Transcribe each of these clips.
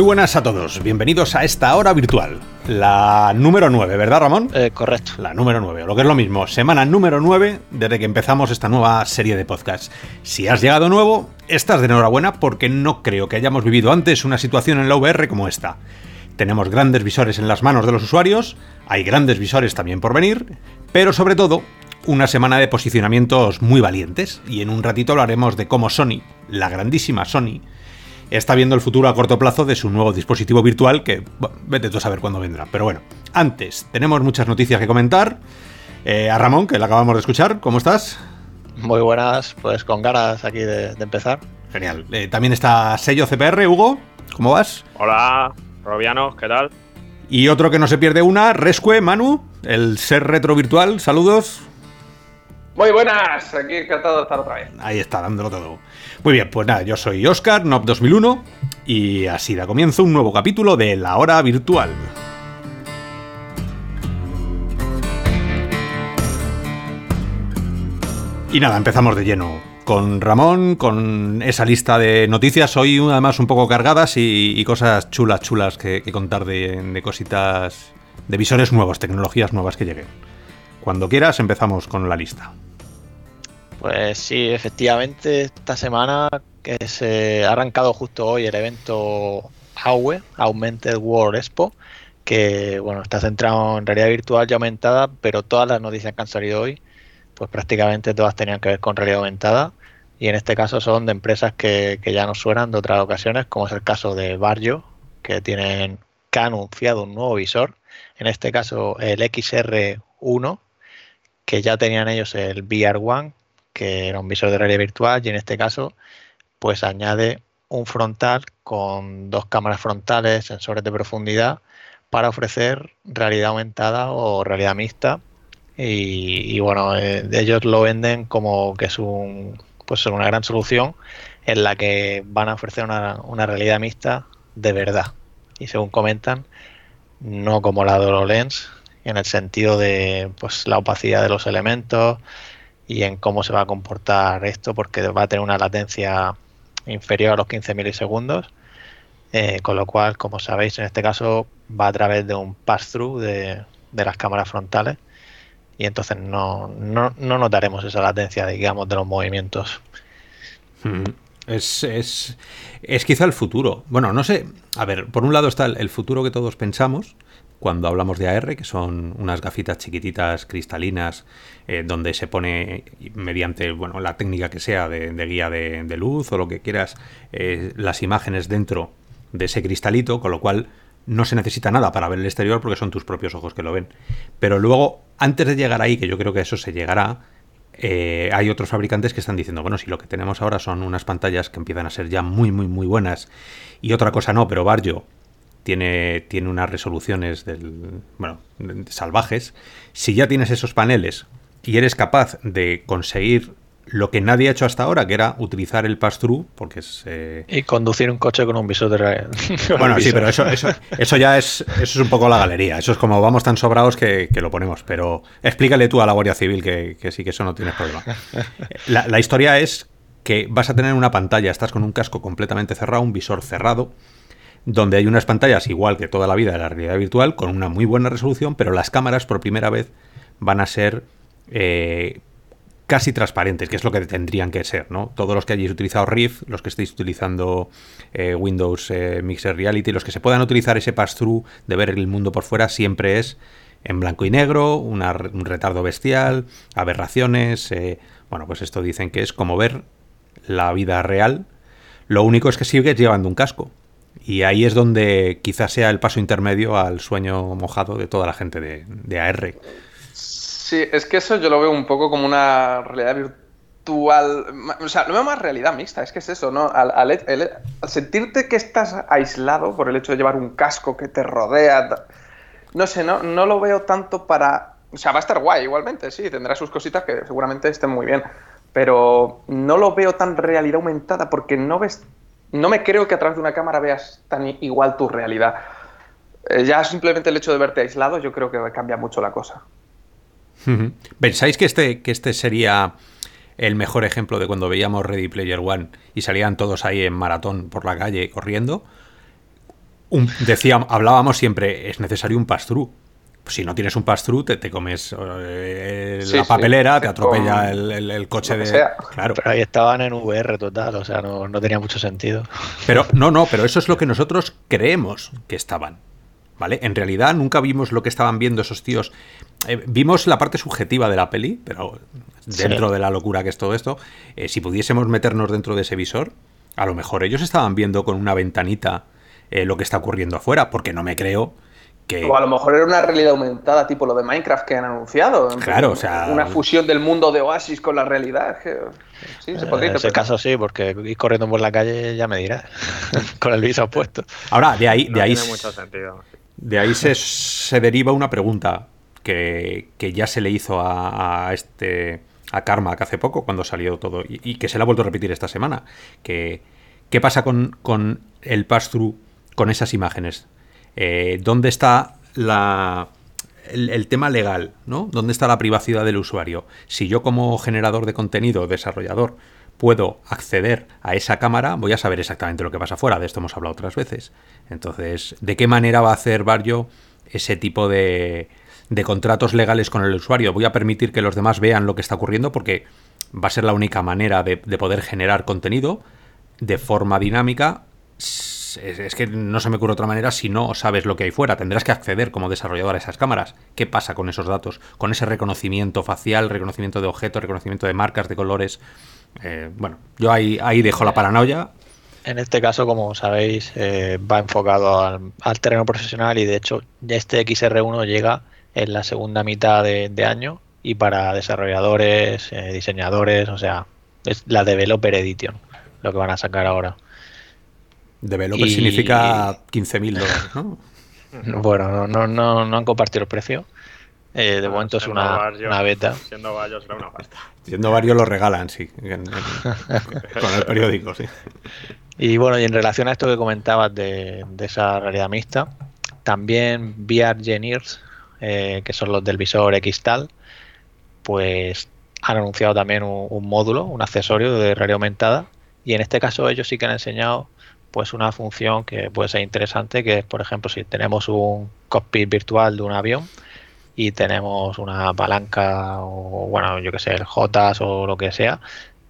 Muy buenas a todos, bienvenidos a esta hora virtual, la número 9, ¿verdad Ramón? Eh, correcto. La número 9, o lo que es lo mismo, semana número 9 desde que empezamos esta nueva serie de podcasts. Si has llegado nuevo, estás de enhorabuena porque no creo que hayamos vivido antes una situación en la VR como esta. Tenemos grandes visores en las manos de los usuarios, hay grandes visores también por venir, pero sobre todo una semana de posicionamientos muy valientes y en un ratito hablaremos de cómo Sony, la grandísima Sony, está viendo el futuro a corto plazo de su nuevo dispositivo virtual que vete tú a saber cuándo vendrá. Pero bueno, antes, tenemos muchas noticias que comentar. Eh, a Ramón, que le acabamos de escuchar, ¿cómo estás? Muy buenas, pues con ganas aquí de, empezar. Genial. Eh, también está sello CPR, Hugo, ¿cómo vas? Hola, Robiano, ¿qué tal? Y otro que no se pierde una, Rescue, Manu, el ser retro virtual, saludos. Muy buenas, aquí encantado de estar otra vez. Ahí está, dándolo todo. Muy bien, pues nada, yo soy Oscar, NOP 2001, y así da comienzo un nuevo capítulo de La Hora Virtual. Y nada, empezamos de lleno con Ramón, con esa lista de noticias, hoy además un poco cargadas y, cosas chulas, chulas que, contar de, cositas, de visores nuevos, tecnologías nuevas que lleguen. Cuando quieras empezamos con la lista. Pues sí, efectivamente, esta semana que se ha arrancado justo hoy el evento AUE, Augmented World Expo, que bueno, está centrado en realidad virtual y aumentada, pero todas las noticias que han salido hoy, pues prácticamente todas tenían que ver con realidad aumentada. Y en este caso son de empresas que, ya nos suenan de otras ocasiones, como es el caso de Barrio, que tienen que ha anunciado un nuevo visor, en este caso el XR1, que ya tenían ellos el VR One, que era un visor de realidad virtual, y en este caso, pues añade un frontal con dos cámaras frontales, sensores de profundidad, para ofrecer realidad aumentada o realidad mixta. Y, bueno, eh, ellos lo venden como que es un, pues una gran solución en la que van a ofrecer una, una realidad mixta de verdad. Y según comentan, no como la de HoloLens, en el sentido de pues, la opacidad de los elementos, y en cómo se va a comportar esto, porque va a tener una latencia inferior a los 15 milisegundos, eh, con lo cual, como sabéis, en este caso va a través de un pass-through de, las cámaras frontales y entonces no, no, notaremos esa latencia, digamos, de los movimientos. Hmm. Es, es, es, quizá el futuro. Bueno, no sé. A ver, por un lado está el futuro que todos pensamos, cuando hablamos de AR, que son unas gafitas chiquititas cristalinas eh, donde se pone mediante bueno, la técnica que sea de, guía de, luz o lo que quieras, eh, las imágenes dentro de ese cristalito, con lo cual no se necesita nada para ver el exterior porque son tus propios ojos que lo ven. Pero luego, antes de llegar ahí, que yo creo que eso se llegará, eh, hay otros fabricantes que están diciendo, bueno, si lo que tenemos ahora son unas pantallas que empiezan a ser ya muy, muy, muy buenas y otra cosa no, pero Barrio tiene, tiene unas resoluciones del, bueno, salvajes. Si ya tienes esos paneles y eres capaz de conseguir lo que nadie ha hecho hasta ahora, que era utilizar el pass-through, porque es... Eh, y conducir un coche con un visor de... bueno, sí, pero eso, eso, eso ya es, eso es un poco la galería. Eso es como vamos tan sobrados que, lo ponemos. Pero explícale tú a la Guardia Civil que, sí, que eso no tienes problema. La, la historia es que vas a tener una pantalla, estás con un casco completamente cerrado, un visor cerrado, donde hay unas pantallas igual que toda la vida de la realidad virtual, con una muy buena resolución, pero las cámaras por primera vez van a ser eh, casi transparentes, que es lo que tendrían que ser, ¿no? Todos los que hayáis utilizado Rift, los que estéis utilizando eh, Windows eh, Mixer Reality, los que se puedan utilizar ese pass-through de ver el mundo por fuera, siempre es en blanco y negro, un retardo bestial, aberraciones, bueno, pues esto dicen que es como ver la vida real. Lo único es que sigues llevando un casco. Y ahí es donde quizás sea el paso intermedio al sueño mojado de toda la gente de, AR. Sí, es que eso yo lo veo un poco como una realidad virtual. O sea, lo veo más realidad mixta, es que es eso, ¿no? Al, sentirte que estás aislado por el hecho de llevar un casco que te rodea. No sé, no, no lo veo tanto para. O sea, va a estar guay igualmente, sí, tendrá sus cositas que seguramente estén muy bien. Pero no lo veo tan realidad aumentada porque no ves no me creo que a través de una cámara veas tan igual tu realidad. Eh, ya simplemente el hecho de verte aislado, yo creo que cambia mucho la cosa. ¿Pensáis que este, que este sería el mejor ejemplo de cuando veíamos Ready Player One y salían todos ahí en maratón por la calle corriendo? hablábamos siempre, es necesario un pass-through. Pues si no tienes un pass-through, te, te comes eh, Sí, la sí, papelera, te con atropella el, el- el coche de. sea. Claro. Pero ahí estaban en VR total, o sea, no, no tenía mucho sentido. Pero no, no, pero eso es lo que nosotros creemos que estaban. ¿Vale? En realidad nunca vimos lo que estaban viendo esos tíos. Eh, vimos la parte subjetiva de la peli, pero dentro Sí. de la locura que es todo esto, eh, si pudiésemos meternos dentro de ese visor, a lo mejor ellos estaban viendo con una ventanita eh, lo que está ocurriendo afuera, porque no me creo que... O a lo mejor era una realidad aumentada, tipo lo de Minecraft que han anunciado. En Claro, o sea- Una fusión del mundo de Oasis con la realidad. que- Sí, se En podría ese interpretar. caso sí, porque ir corriendo por la calle ya me dirás, con el visor puesto. Ahora, de ahí, No de ahí, tiene mucho sentido. de ahí se, se deriva una pregunta que, que ya se le hizo a, a este a Carmack hace poco cuando salió todo y, y que se le ha vuelto a repetir esta semana que qué pasa con, con el pass through con esas imágenes Eh, dónde está la el, tema legal, ¿no? ¿Dónde está la privacidad del usuario? Si yo como generador de contenido, desarrollador, puedo acceder a esa cámara, voy a saber exactamente lo que pasa afuera. De esto hemos hablado otras veces. Entonces, ¿de qué manera va a hacer Barrio ese tipo de, de contratos legales con el usuario? Voy a permitir que los demás vean lo que está ocurriendo porque va a ser la única manera de, de poder generar contenido de forma dinámica. Es, que no se me ocurre otra manera si no sabes lo que hay fuera. Tendrás que acceder como desarrollador a esas cámaras. ¿Qué pasa con esos datos? Con ese reconocimiento facial, reconocimiento de objetos, reconocimiento de marcas, de colores. Eh, bueno, yo ahí, ahí dejo la paranoia. En este caso, como sabéis, eh, va enfocado al, terreno profesional y de hecho ya este XR1 llega en la segunda mitad de, de año y para desarrolladores, eh, diseñadores, o sea, es la Developer Edition, lo que van a sacar ahora. Developer Y- significa 15.000 dólares, ¿no? Bueno, no, no, no, no han compartido el precio. Eh, de Ah, momento es una, una beta. Siendo Barrio será una pasta. Siendo varios lo regalan, sí. en- en- con el periódico, sí. Y bueno, y en relación a esto que comentabas de, de esa realidad mixta, también VR Engineers, eh, que son los del visor Xtal, pues han anunciado también un, un módulo, un accesorio de realidad aumentada. Y en este caso ellos sí que han enseñado pues una función que puede ser interesante, que es, por ejemplo, si tenemos un cockpit virtual de un avión y tenemos una palanca o, bueno, yo que sé, el JAS o lo que sea,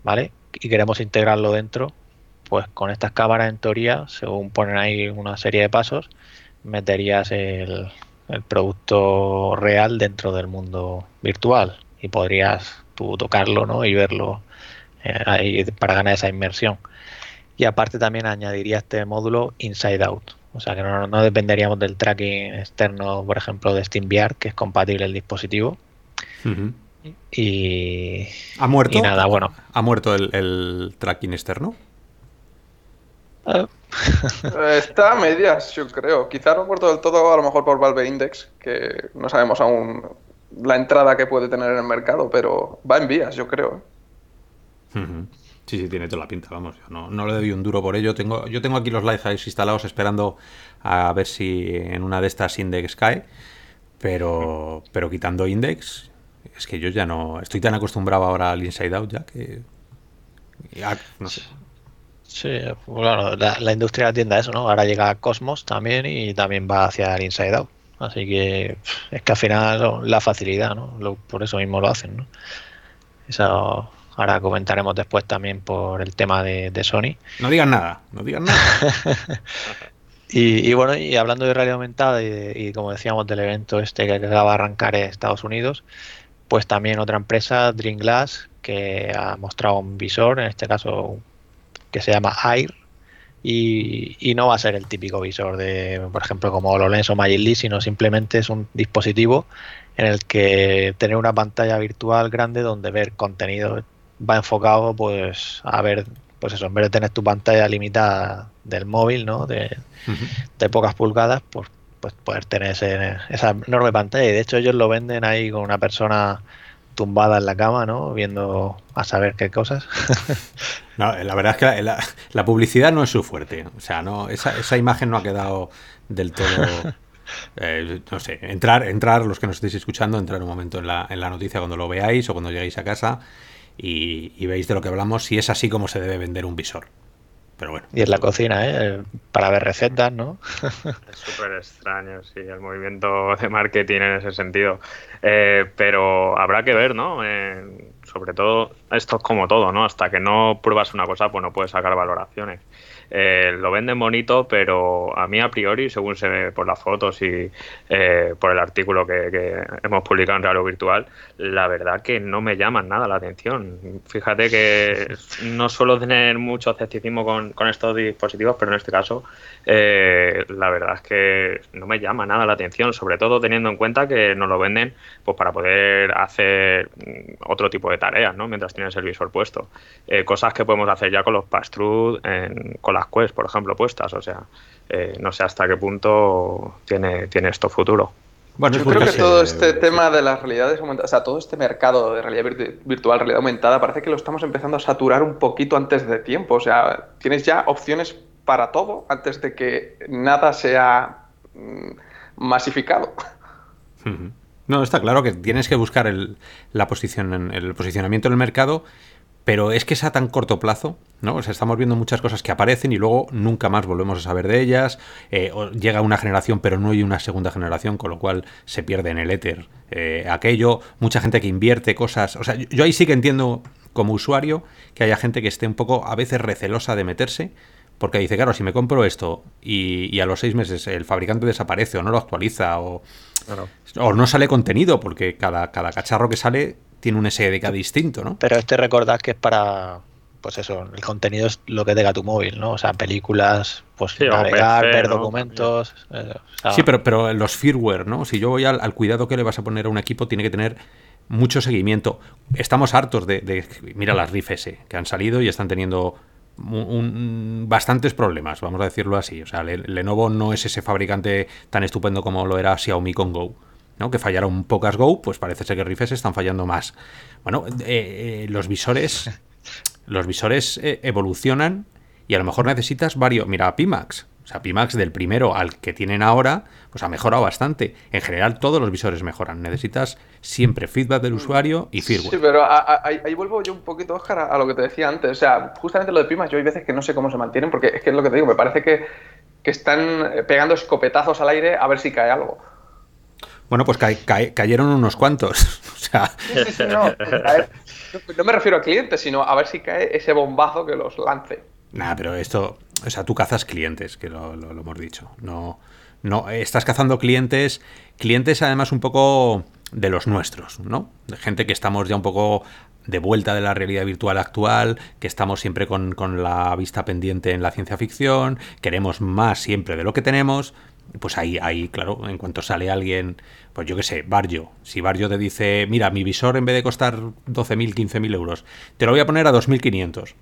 ¿vale? Y queremos integrarlo dentro, pues con estas cámaras en teoría, según ponen ahí una serie de pasos, meterías el, el producto real dentro del mundo virtual y podrías tú tocarlo ¿no? y verlo eh, ahí para ganar esa inmersión. Y aparte también añadiría este módulo Inside Out. O sea que no, no dependeríamos del tracking externo, por ejemplo, de SteamVR, que es compatible el dispositivo. Y, ¿Ha muerto? y nada, bueno. ¿Ha muerto el, el tracking externo? Eh, Está a medias, yo creo. Quizá no muerto del todo, a lo mejor por Valve Index, que no sabemos aún la entrada que puede tener en el mercado, pero va en vías, yo creo. Ujú. Sí, sí, tiene toda la pinta, vamos. Yo no, no le doy un duro por ello. Tengo, yo tengo aquí los Lighthouse instalados esperando a ver si en una de estas Index cae. Pero, pero quitando Index, es que yo ya no. Estoy tan acostumbrado ahora al Inside Out ya que. no sé. Sí, bueno, la, la industria atiende a eso, ¿no? Ahora llega Cosmos también y también va hacia el Inside Out. Así que es que al final la facilidad, ¿no? Por eso mismo lo hacen, ¿no? Eso ahora comentaremos después también por el tema de, de Sony. No digan nada, no digan nada. Y, y bueno, y hablando de realidad aumentada y, de- y como decíamos del evento este que acaba de arrancar en Estados Unidos, pues también otra empresa, Dream Glass, que ha mostrado un visor, en este caso que se llama Air, y, y no va a ser el típico visor de, por ejemplo, como HoloLens o Magic Leap, sino simplemente es un dispositivo en el que tener una pantalla virtual grande donde ver contenido va enfocado pues a ver, pues eso, en vez de tener tu pantalla limitada del móvil, ¿no? De, pocas pulgadas, pues, pues poder tener ese- esa enorme pantalla. Y de hecho ellos lo venden ahí con una persona tumbada en la cama, ¿no? Viendo a saber qué cosas. No, la verdad es que la, la- la publicidad no es su fuerte. O sea, no, esa, esa imagen no ha quedado del todo. eh, no sé, entrar, entrar, los que nos estéis escuchando, entrar un momento en la, en la noticia cuando lo veáis o cuando lleguéis a casa y, y veis de lo que hablamos, si es así como se debe vender un visor. pero bueno. Y en la cocina, ¿eh? Para ver recetas, ¿no? es súper extraño, sí, el movimiento de marketing en ese sentido. Eh, pero habrá que ver, ¿no? Eh, sobre todo, esto es como todo, ¿no? Hasta que no pruebas una cosa, pues no puedes sacar valoraciones. Eh, lo venden bonito, pero a mí a priori, según se ve por las fotos y eh, por el artículo que, hemos publicado en Raro Virtual, la verdad que no me llaman nada la atención. Fíjate que no suelo tener mucho escepticismo con, estos dispositivos, pero en este caso eh, la verdad es que no me llama nada la atención, sobre todo teniendo en cuenta que nos lo venden pues para poder hacer otro tipo de tareas, ¿no? Mientras tienes el visor puesto. cosas que podemos hacer ya con los pass con la Quest, por ejemplo, puestas. O sea, eh, no sé hasta qué punto tiene, tiene esto futuro. Bueno, yo creo que todo este tema de las realidades aumentadas, o sea, todo este mercado de realidad virtual, realidad aumentada, parece que lo estamos empezando a saturar un poquito antes de tiempo. O sea, tienes ya opciones para todo antes de que nada sea mm, masificado. No, está claro que tienes que buscar el, la posición, el posicionamiento en el mercado pero es que es a tan corto plazo, ¿no? O sea, estamos viendo muchas cosas que aparecen y luego nunca más volvemos a saber de ellas. Eh, llega una generación, pero no hay una segunda generación, con lo cual se pierde en el éter eh, aquello. Mucha gente que invierte cosas. O sea, yo ahí sí que entiendo como usuario que haya gente que esté un poco a veces recelosa de meterse. Porque dice, claro, si me compro esto y, a los seis meses el fabricante desaparece o no lo actualiza o, o no sale contenido, porque cada, cada cacharro que sale tiene un SDK distinto, ¿no? Pero este recordad que es para, pues eso, el contenido es lo que tenga tu móvil, ¿no? O sea, películas, pues navegar, ver documentos. Eh, sí, pero, pero los firmware, ¿no? Si yo voy al, cuidado que le vas a poner a un equipo, tiene que tener mucho seguimiento. Estamos hartos de, mira las RIF S que han salido y están teniendo bastantes problemas, vamos a decirlo así. O sea, Lenovo no es ese fabricante tan estupendo como lo era Xiaomi con Go. ¿No? que fallaron pocas Go, pues parece ser que Rifes están fallando más. Bueno, eh, eh, los visores, los visores eh, evolucionan y a lo mejor necesitas varios. Mira, Pimax. O sea, Pimax del primero al que tienen ahora, pues ha mejorado bastante. En general, todos los visores mejoran. Necesitas siempre feedback del usuario y firmware. Sí, pero ahí, vuelvo yo un poquito, Oscar, a, lo que te decía antes. O sea, justamente lo de Pimax, yo hay veces que no sé cómo se mantienen, porque es que es lo que te digo, me parece que, que están pegando escopetazos al aire a ver si cae algo. Bueno, pues cayeron unos cuantos. o sea... no, no me refiero a clientes, sino a ver si cae ese bombazo que los lance. Nada, pero esto, o sea, tú cazas clientes, que lo, hemos dicho. No, no, estás cazando clientes, clientes además un poco de los nuestros, ¿no? De gente que estamos ya un poco de vuelta de la realidad virtual actual, que estamos siempre con, con, la vista pendiente en la ciencia ficción, queremos más siempre de lo que tenemos, pues ahí, ahí, claro, en cuanto sale alguien, pues yo qué sé, Barrio, si Barrio te dice, mira, mi visor en vez de costar 12.000, 15.000 euros, te lo voy a poner a 2.500.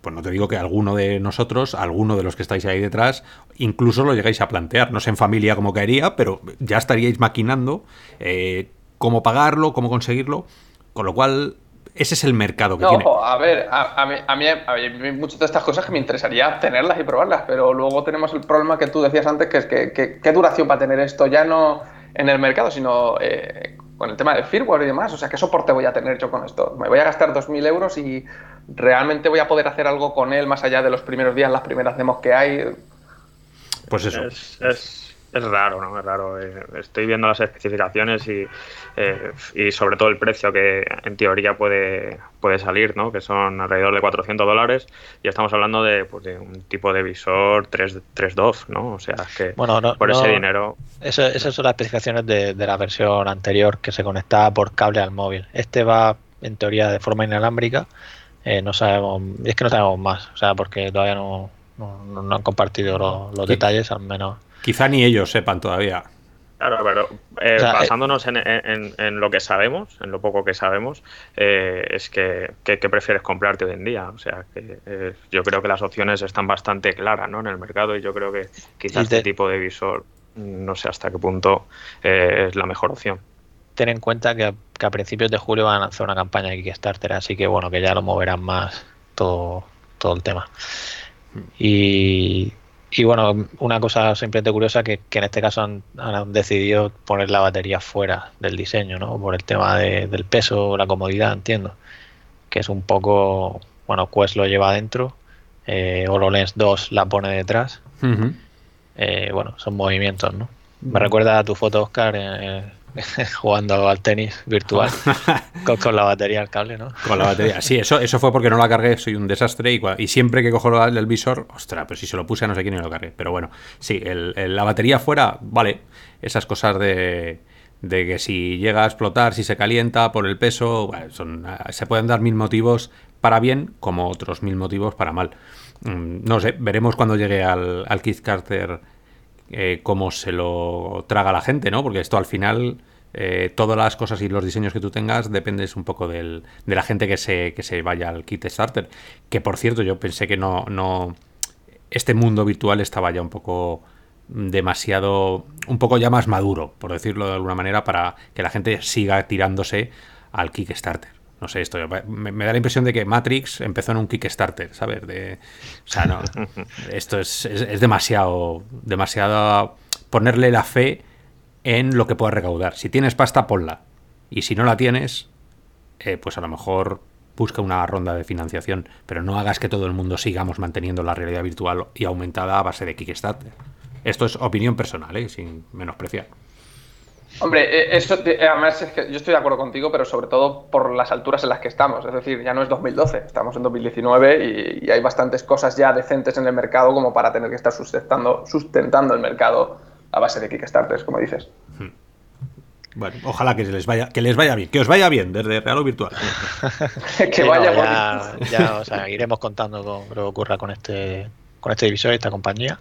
Pues no te digo que alguno de nosotros, alguno de los que estáis ahí detrás, incluso lo llegáis a plantear. No sé en familia cómo caería, pero ya estaríais maquinando eh, cómo pagarlo, cómo conseguirlo. Con lo cual, ese es el mercado que tiene. A ver, a, mí, a, mí, hay muchas de estas cosas que me interesaría tenerlas y probarlas, pero luego tenemos el problema que tú decías antes, que es que, qué duración va a tener esto ya no en el mercado, sino eh, con el tema del firmware y demás. O sea, ¿qué soporte voy a tener yo con esto? Me voy a gastar 2.000 euros y realmente voy a poder hacer algo con él más allá de los primeros días, las primeras demos que hay. Pues eso. es es raro, ¿no? Es raro. Eh, estoy viendo las especificaciones y, eh, y sobre todo el precio que en teoría puede, puede salir, ¿no? Que son alrededor de 400 dólares y estamos hablando de, pues, de un tipo de visor 3, 3.2, ¿no? O sea, que por ese dinero... Eso, esas son las especificaciones de, de la versión anterior que se conectaba por cable al móvil. Este va, en teoría, de forma inalámbrica. Eh, no sabemos, es que no sabemos más, o sea, porque todavía no, no, han compartido los detalles, al menos. Quizá ni ellos sepan todavía. Claro, pero eh, eh, basándonos en, lo que sabemos, en lo poco que sabemos, eh, es que, ¿qué prefieres comprarte hoy en día. O sea, que yo creo que las opciones están bastante claras ¿no? en el mercado y yo creo que quizás este tipo de visor no sé hasta qué punto es la mejor opción. Ten en cuenta que a, principios de julio van a lanzar una campaña de Kickstarter, así que bueno, que ya lo moverán más todo, todo el tema. Y y bueno, una cosa simplemente curiosa que, que en este caso han, decidido poner la batería fuera del diseño, ¿no? Por el tema del peso, la comodidad, entiendo. Que es un poco, bueno, Quest lo lleva adentro eh, HoloLens 2 la pone detrás. Eh, bueno, son movimientos, ¿no? Me recuerda a tu foto, Oscar, eh, jugando al tenis virtual con, con la batería al cable, ¿no? Con la batería. Sí, eso, eso fue porque no la cargué, soy un desastre y, y siempre que cojo la- el visor, ostras, pero si se lo puse no sé quién y lo cargué. Pero bueno, sí, el- el- la batería fuera, vale, esas cosas de, de que si llega a explotar, si se calienta por el peso, bueno, son, ah, se pueden dar mil motivos para bien como otros mil motivos para mal. Mm, No sé, veremos cuando llegue al, al Keith Carter eh, cómo se lo traga la gente, ¿no? Porque esto al final, eh, todas las cosas y los diseños que tú tengas dependes un poco del- de la gente que se, que se vaya al kit starter. Que por cierto, yo pensé que no, no. Este mundo virtual estaba ya un poco demasiado. un poco ya más maduro, por decirlo de alguna manera, para que la gente siga tirándose al Kickstarter. No sé, esto me, me da la impresión de que Matrix empezó en un Kickstarter, ¿sabes? De, o sea, no. Esto es, es, es demasiado. demasiado. ponerle la fe en lo que puedas recaudar. Si tienes pasta, ponla. Y si no la tienes, eh, pues a lo mejor busca una ronda de financiación, pero no hagas que todo el mundo sigamos manteniendo la realidad virtual y aumentada a base de Kickstarter. Esto es opinión personal, ¿eh? sin menospreciar. Hombre, eh, eso además es que yo estoy de acuerdo contigo, pero sobre todo por las alturas en las que estamos. Es decir, ya no es 2012, estamos en 2019 y, y hay bastantes cosas ya decentes en el mercado como para tener que estar sustentando, sustentando el mercado a base de Kickstarters, como dices. Bueno, ojalá que les vaya, que les vaya bien, que os vaya bien desde real o virtual. que vaya no, por- ya, ya, o sea, iremos contando con lo que ocurra con este, con este divisor y esta compañía.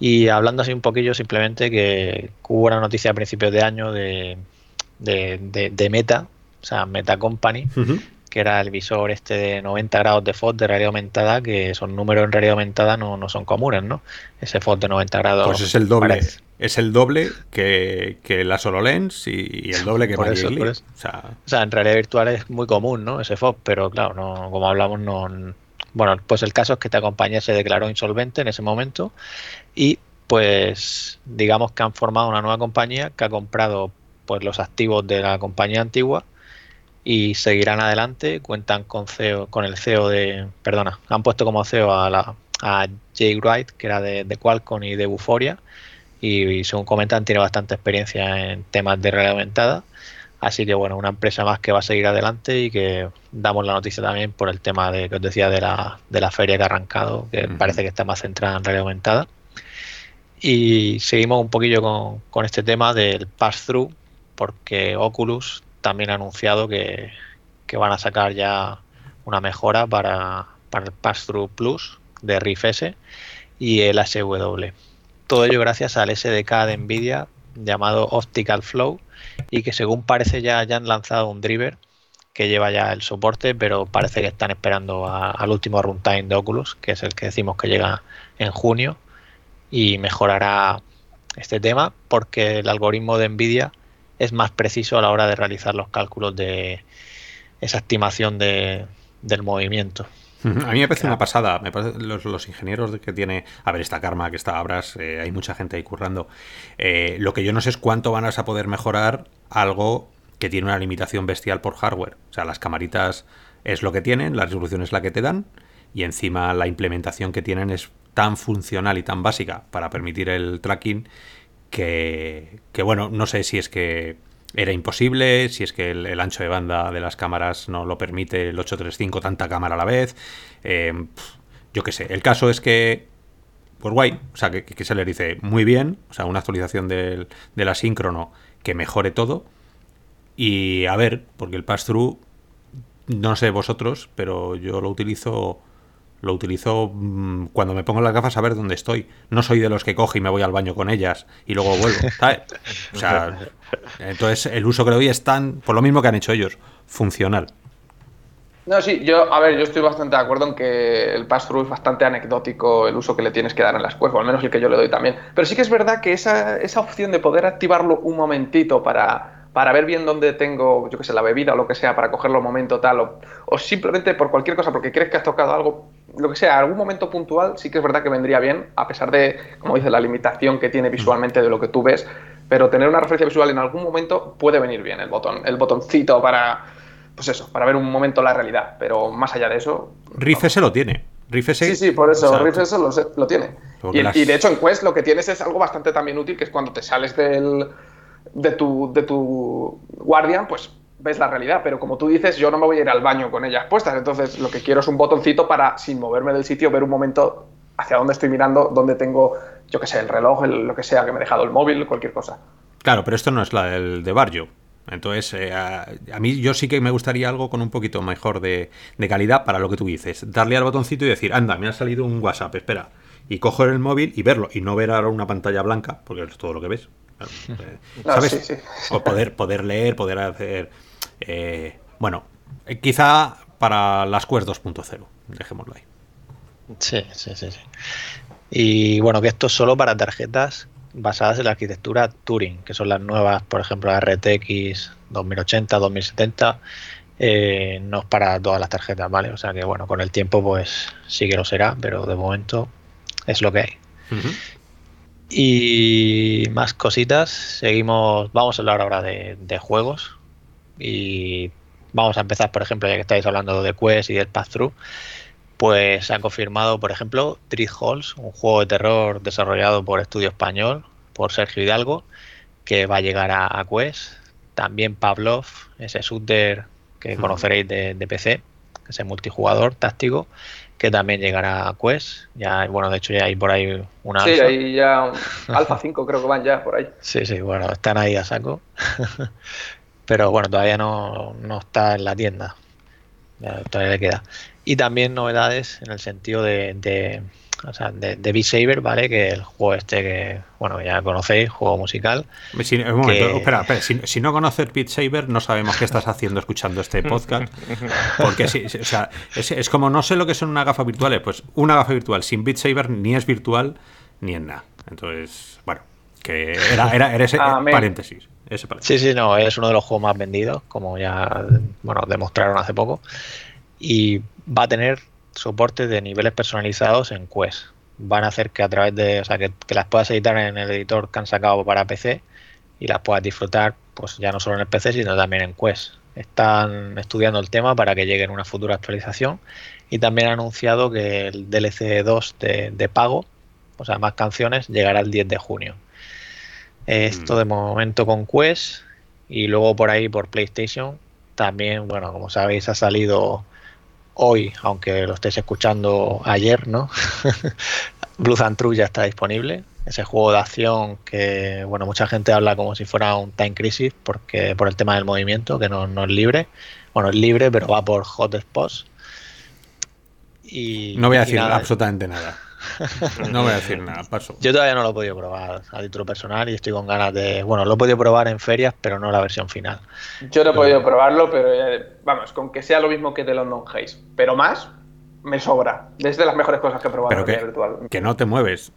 Y hablando así un poquillo, simplemente que hubo una noticia a principios de año de, de, de- de Meta, o sea, Meta Company, que era el visor este de 90 grados de FOD de realidad aumentada, que son números en realidad aumentada no, no son comunes, ¿no? Ese FOD de 90 grados. Pues es el doble. parece- Es el doble que, que la HoloLens y, y el doble que Por eso, Leap. por eso. O sea, O sea, en realidad virtual es muy común, ¿no? Ese FOB, pero claro, no, como hablamos, no. Bueno, pues el caso es que esta compañía se declaró insolvente en ese momento y pues digamos que han formado una nueva compañía que ha comprado pues los activos de la compañía antigua y seguirán adelante, cuentan con CEO, con el CEO de, perdona, han puesto como CEO a la a Jay Wright, que era de, de Qualcomm y de Buforia, y, y según comentan tiene bastante experiencia en temas de realidad aumentada. Así que bueno, una empresa más que va a seguir adelante y que damos la noticia también por el tema de que os decía de la, de la feria que ha arrancado, que parece que está más centrada en realidad aumentada. Y seguimos un poquillo con, con este tema del pass-through, porque Oculus también ha anunciado que, que van a sacar ya una mejora para, para el pass-through Plus de Rift S y el SW. Todo ello gracias al SDK de Nvidia llamado Optical Flow y que según parece ya, ya han lanzado un driver que lleva ya el soporte, pero parece que están esperando a- al último runtime de Oculus, que es el que decimos que llega en junio y mejorará este tema porque el algoritmo de Nvidia es más preciso a la hora de realizar los cálculos de esa estimación de, del movimiento. A mí me parece una pasada. Me parece los, los ingenieros de que tiene. A ver, esta Karma, que está Abras, eh, hay mucha gente ahí currando. Eh, lo que yo no sé es cuánto van a poder mejorar algo que tiene una limitación bestial por hardware. O sea, las camaritas es lo que tienen, la resolución es la que te dan, y encima la implementación que tienen es tan funcional y tan básica para permitir el tracking que, que bueno, no sé si es que era imposible, si es que el, ancho de banda de las cámaras no lo permite el 835 tanta cámara a la vez. pf, yo qué sé. El caso es que, pues guay, o sea, que, se le dice muy bien, o sea, una actualización del, de la que mejore todo. Y a ver, porque el pass-through, no sé vosotros, pero yo lo utilizo lo utilizo mm, cuando me pongo las gafas a ver dónde estoy. No soy de los que coge y me voy al baño con ellas y luego vuelvo. ¿sabes? O sea, entonces el uso que le doy es tan, por lo mismo que han hecho ellos, funcional. No, sí, yo, a ver, yo estoy bastante de acuerdo en que el pass-through es bastante anecdótico el uso que le tienes que dar en las cuevas, o al menos el que yo le doy también. Pero sí que es verdad que esa, esa opción de poder activarlo un momentito para, para ver bien dónde tengo, yo qué sé, la bebida o lo que sea, para cogerlo un momento tal, o, o simplemente por cualquier cosa, porque crees que has tocado algo, lo que sea, algún momento puntual, sí que es verdad que vendría bien, a pesar de, como dice, la limitación que tiene visualmente de lo que tú ves. Pero tener una referencia visual en algún momento puede venir bien el botón, el botoncito para pues eso, para ver un momento la realidad. Pero más allá de eso. Riff se lo tiene. Rift S. Sí, sí, por eso, o sea, Rift S lo, tiene. Y, las- y de hecho en Quest lo que tienes es algo bastante también útil, que es cuando te sales del, de, tu, de tu Guardian, pues ves la realidad. Pero como tú dices, yo no me voy a ir al baño con ellas puestas. Entonces lo que quiero es un botoncito para, sin moverme del sitio, ver un momento hacia dónde estoy mirando, dónde tengo, yo qué sé, el reloj, el- lo que sea que me he dejado, el móvil, cualquier cosa. Claro, pero esto no es la del de Barrio. Entonces, eh, a, mí yo sí que me gustaría algo con un poquito mejor de, de calidad para lo que tú dices. Darle al botoncito y decir, anda, me ha salido un WhatsApp, espera. Y coger el móvil y verlo. Y no ver ahora una pantalla blanca, porque es todo lo que ves. Claro, No, ¿Sabes? sí, sí. O poder, poder leer, poder hacer... eh, bueno, eh, quizá para las Quest 2.0. Dejémoslo ahí. Sí, sí, sí, sí. Y bueno, que esto es solo para tarjetas basadas en la arquitectura Turing, que son las nuevas, por ejemplo, la RTX 2080, 2070. eh, no es para todas las tarjetas, ¿vale? O sea que bueno, con el tiempo pues sí que lo será, pero de momento es lo que hay. Y más cositas, seguimos, vamos a hablar ahora de, de juegos y vamos a empezar, por ejemplo, ya que estáis hablando de Quest y del Pass-Through, pues se han confirmado, por ejemplo, Three Halls, un juego de terror desarrollado por Estudio Español, por Sergio Hidalgo, que va a llegar a, a Quest. También Pavlov, ese shooter que Ujú. conoceréis de, de PC, ese multijugador táctico, que también llegará a Quest. Ya, bueno, de hecho ya hay por ahí una Sí, alfa. ahí ya Alpha 5 creo que van ya por ahí. Sí, sí, bueno, están ahí a saco. Pero bueno, todavía no, no está en la tienda. Ya, todavía le queda. Y también novedades en el sentido de, de, o sea, de, de Beat Saber, ¿vale? Que el juego este que, bueno, ya conocéis, juego musical. Si- un momento, Que- espera, espera, si, si no conoces Beat Saber, no sabemos qué estás haciendo escuchando este podcast. Porque sí, sí, o sea, es, es como no sé lo que son una gafa virtuales, pues una gafa virtual sin Beat Saber ni es virtual ni en nada. Entonces, bueno, que era, era, era ese Amén. paréntesis. Ese paréntesis. Sí, sí, no, es uno de los juegos más vendidos, como ya, bueno, demostraron hace poco. Y va a tener soporte de niveles personalizados en Quest. Van a hacer que a través de, o sea, que, que las puedas editar en el editor que han sacado para PC y las puedas disfrutar, pues ya no solo en el PC, sino también en Quest. Están estudiando el tema para que llegue en una futura actualización y también han anunciado que el DLC 2 de, de pago, o sea, más canciones, llegará el 10 de junio. Esto Mm. de momento con Quest y luego por ahí por PlayStation también, bueno, como sabéis, ha salido hoy, aunque lo estéis escuchando ayer, ¿no? Blues and True ya está disponible. Ese juego de acción que, bueno, mucha gente habla como si fuera un Time Crisis porque por el tema del movimiento, que no, no es libre. Bueno, es libre, pero va por hotspots. Y, No voy a decir nada, absolutamente nada. No voy a decir nada, paso. yo todavía no lo he podido probar a título personal y estoy con ganas de. Bueno, lo he podido probar en ferias, pero no la versión final. Yo no he podido probarlo, pero eh, vamos, con que sea lo mismo que The London Haze, pero más, me sobra. Es de las mejores cosas que he probado Pero en que, virtual. que no te mueves.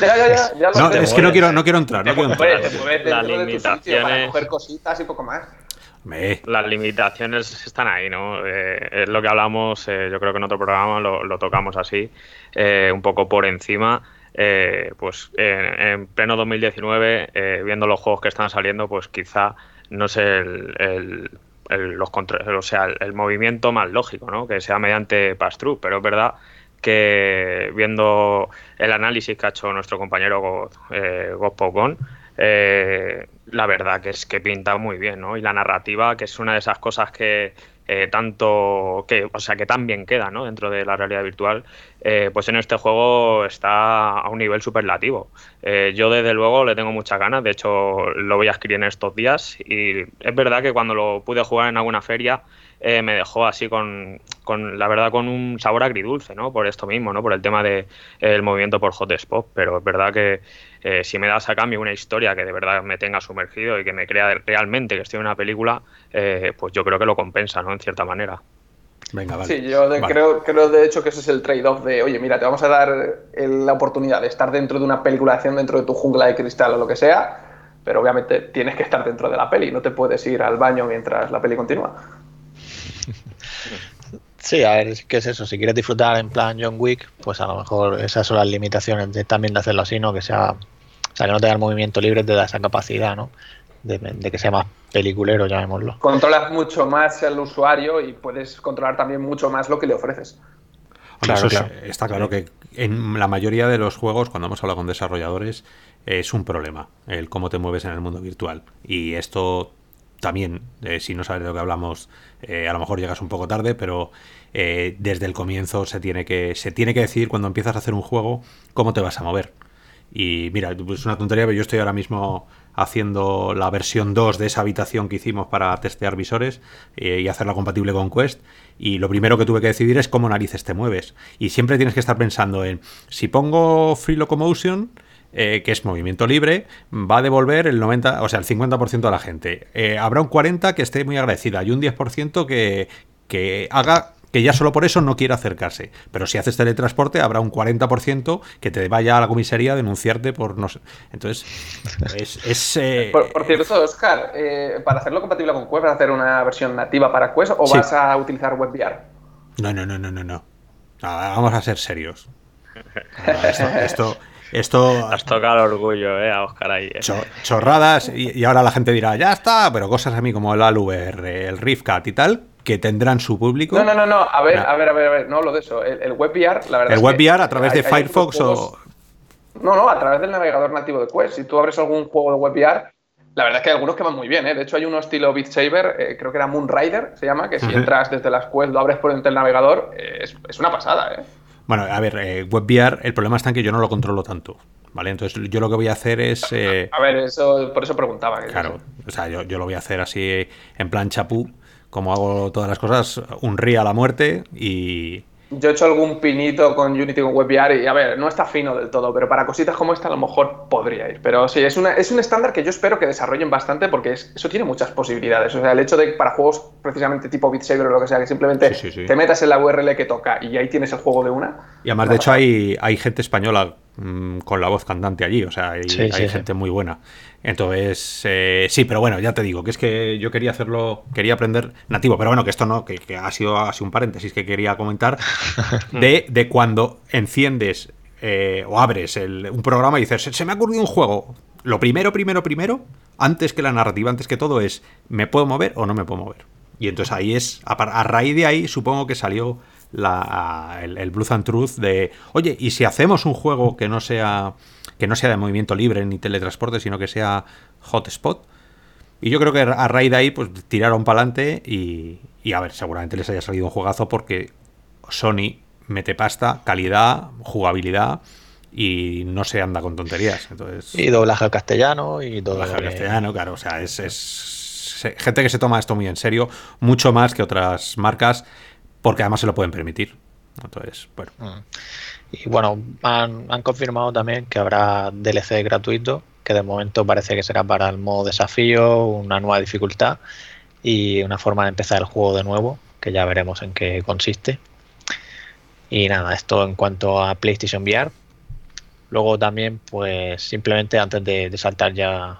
Ya, ya, ya, No, es que no quiero, no quiero entrar, no quiero entrar. Te mueves dentro de tu sitio para coger cositas y poco más. Las limitaciones están ahí, ¿no? Eh, es lo que hablamos, eh, yo creo que en otro programa lo, tocamos así, eh, un poco por encima. Pues en, en pleno 2019, eh, viendo los juegos que están saliendo, pues quizá no sé el, el- o sea, el, movimiento más lógico, ¿no? Que sea mediante pass-through, pero es verdad que viendo el análisis que ha hecho nuestro compañero Go- Gozpogon, eh, la verdad que es que pinta muy bien, ¿no? Y la narrativa, que es una de esas cosas que eh, tanto, que, o sea, que tan bien queda, ¿no? Dentro de la realidad virtual, eh, pues en este juego está a un nivel superlativo. Eh, yo desde luego le tengo muchas ganas, de hecho lo voy a adquirir en estos días y es verdad que cuando lo pude jugar en alguna feria eh, me dejó así con, con, la verdad, con un sabor agridulce, ¿no? Por esto mismo, ¿no? Por el tema de, el movimiento por hotspot, pero es verdad que eh, si me das a cambio una historia que de verdad me tenga sumergido y que me crea realmente que estoy en una película, eh, pues yo creo que lo compensa, ¿no? En cierta manera. venga, vale. Sí, yo de- Vale. creo, creo de hecho que ese es el trade-off de, oye, mira, te vamos a dar el- la oportunidad de estar dentro de una película de acción, dentro de tu jungla de cristal o lo que sea, pero obviamente tienes que estar dentro de la peli, no te puedes ir al baño mientras la peli continúa. Sí, a ver, ¿qué es eso? Si quieres disfrutar en plan John Wick, pues a lo mejor esas son las limitaciones de, también de hacerlo así, ¿no? Que sea, o sea, que no te da el movimiento libre, te da esa capacidad, ¿no? De, de que sea más peliculero, llamémoslo. Controlas mucho más al usuario y puedes controlar también mucho más lo que le ofreces. Claro, está claro que en la mayoría de los juegos, cuando hemos hablado con desarrolladores, es un problema el cómo te mueves en el mundo virtual. Y esto también, eh, si no sabes de lo que hablamos, eh, a lo mejor llegas un poco tarde, pero eh, desde el comienzo se tiene, que, se tiene que decir cuando empiezas a hacer un juego cómo te vas a mover. Y mira, es una tontería, pero yo estoy ahora mismo haciendo la versión 2 de esa habitación que hicimos para testear visores y hacerla compatible con Quest. Y lo primero que tuve que decidir es cómo narices te mueves. Y siempre tienes que estar pensando en, si pongo Free Locomotion, eh, que es movimiento libre, va a devolver el 90, o sea, el 50% de la gente. Eh, habrá un 40% que esté muy agradecida y un 10% que, que haga que ya solo por eso no quiera acercarse. Pero si haces teletransporte, habrá un 40% que te vaya a la comisaría a denunciarte por no sé. Entonces, es. Eh, por, cierto, Oscar, ¿para hacerlo compatible con Quest, vas a hacer una versión nativa para Quest o vas a utilizar WebVR? No, no, no, no, no. no. vamos a ser serios. esto, esto. Has tocado el orgullo, eh, a Oscar ahí. Eh. chorradas, y, ahora la gente dirá, ya está, pero cosas a mí como el ALUR, el Riftcat y tal, que tendrán su público. No, no, no, no. A ver, a ver, a ver, a ver, no hablo de eso. El, WebVR, la verdad. El WebVR a través de Firefox o. No, no, a través del navegador nativo de Quest. Si tú abres algún juego de WebVR, la verdad es que hay algunos que van muy bien, ¿eh? De hecho, hay uno estilo Beat Saber, eh, creo que era Moonrider, se llama, que si entras desde las Quest, lo abres por dentro del navegador, eh, es, es, una pasada, ¿eh? Bueno, a ver, eh, WebVR, el problema está en que yo no lo controlo tanto. ¿Vale? Entonces yo lo que voy a hacer es... Eh, a ver, eso, por eso preguntaba. claro, o sea, yo, yo, lo voy a hacer así en plan chapú, como hago todas las cosas, un río a la muerte y, yo he hecho algún pinito con Unity con WebVR y a ver, no está fino del todo, pero para cositas como esta a lo mejor podría ir. Pero sí, es, una, es un estándar que yo espero que desarrollen bastante porque eso tiene muchas posibilidades. O sea, el hecho de para juegos precisamente tipo Beat Saber o lo que sea, que simplemente te metas en la URL que toca y ahí tienes el juego de una. Y además, de hecho, hay, hay gente española mm, con la voz cantante allí, o sea, hay, hay gente muy buena. Entonces, eh, sí, pero bueno, ya te digo, que es que yo quería hacerlo, quería aprender nativo, pero bueno, que esto no, que, ha sido así un paréntesis que quería comentar, de, de cuando enciendes eh, o abres un programa y dices, se, me ha ocurrido un juego. Lo primero, primero, primero, antes que la narrativa, antes que todo, es, ¿me puedo mover o no me puedo mover? Y entonces ahí es, a, raíz de ahí supongo que salió la, el, el Blues and Truth de, oye, ¿y si hacemos un juego que no sea que no sea de movimiento libre ni teletransporte, sino que sea hotspot. Y yo creo que a raíz de ahí, pues tiraron para adelante y, a ver, seguramente les haya salido un juegazo porque Sony mete pasta, calidad, jugabilidad y no se anda con tonterías. Entonces, y doblaje al castellano y doblaje al castellano, claro. O sea, es, gente que se toma esto muy en serio, mucho más que otras marcas, porque además se lo pueden permitir. Entonces, bueno. Mm. Y bueno, han, confirmado también que habrá DLC gratuito, que de momento parece que será para el modo desafío, una nueva dificultad y una forma de empezar el juego de nuevo, que ya veremos en qué consiste. Y nada, esto en cuanto a PlayStation VR. Luego también, pues simplemente antes de, saltar ya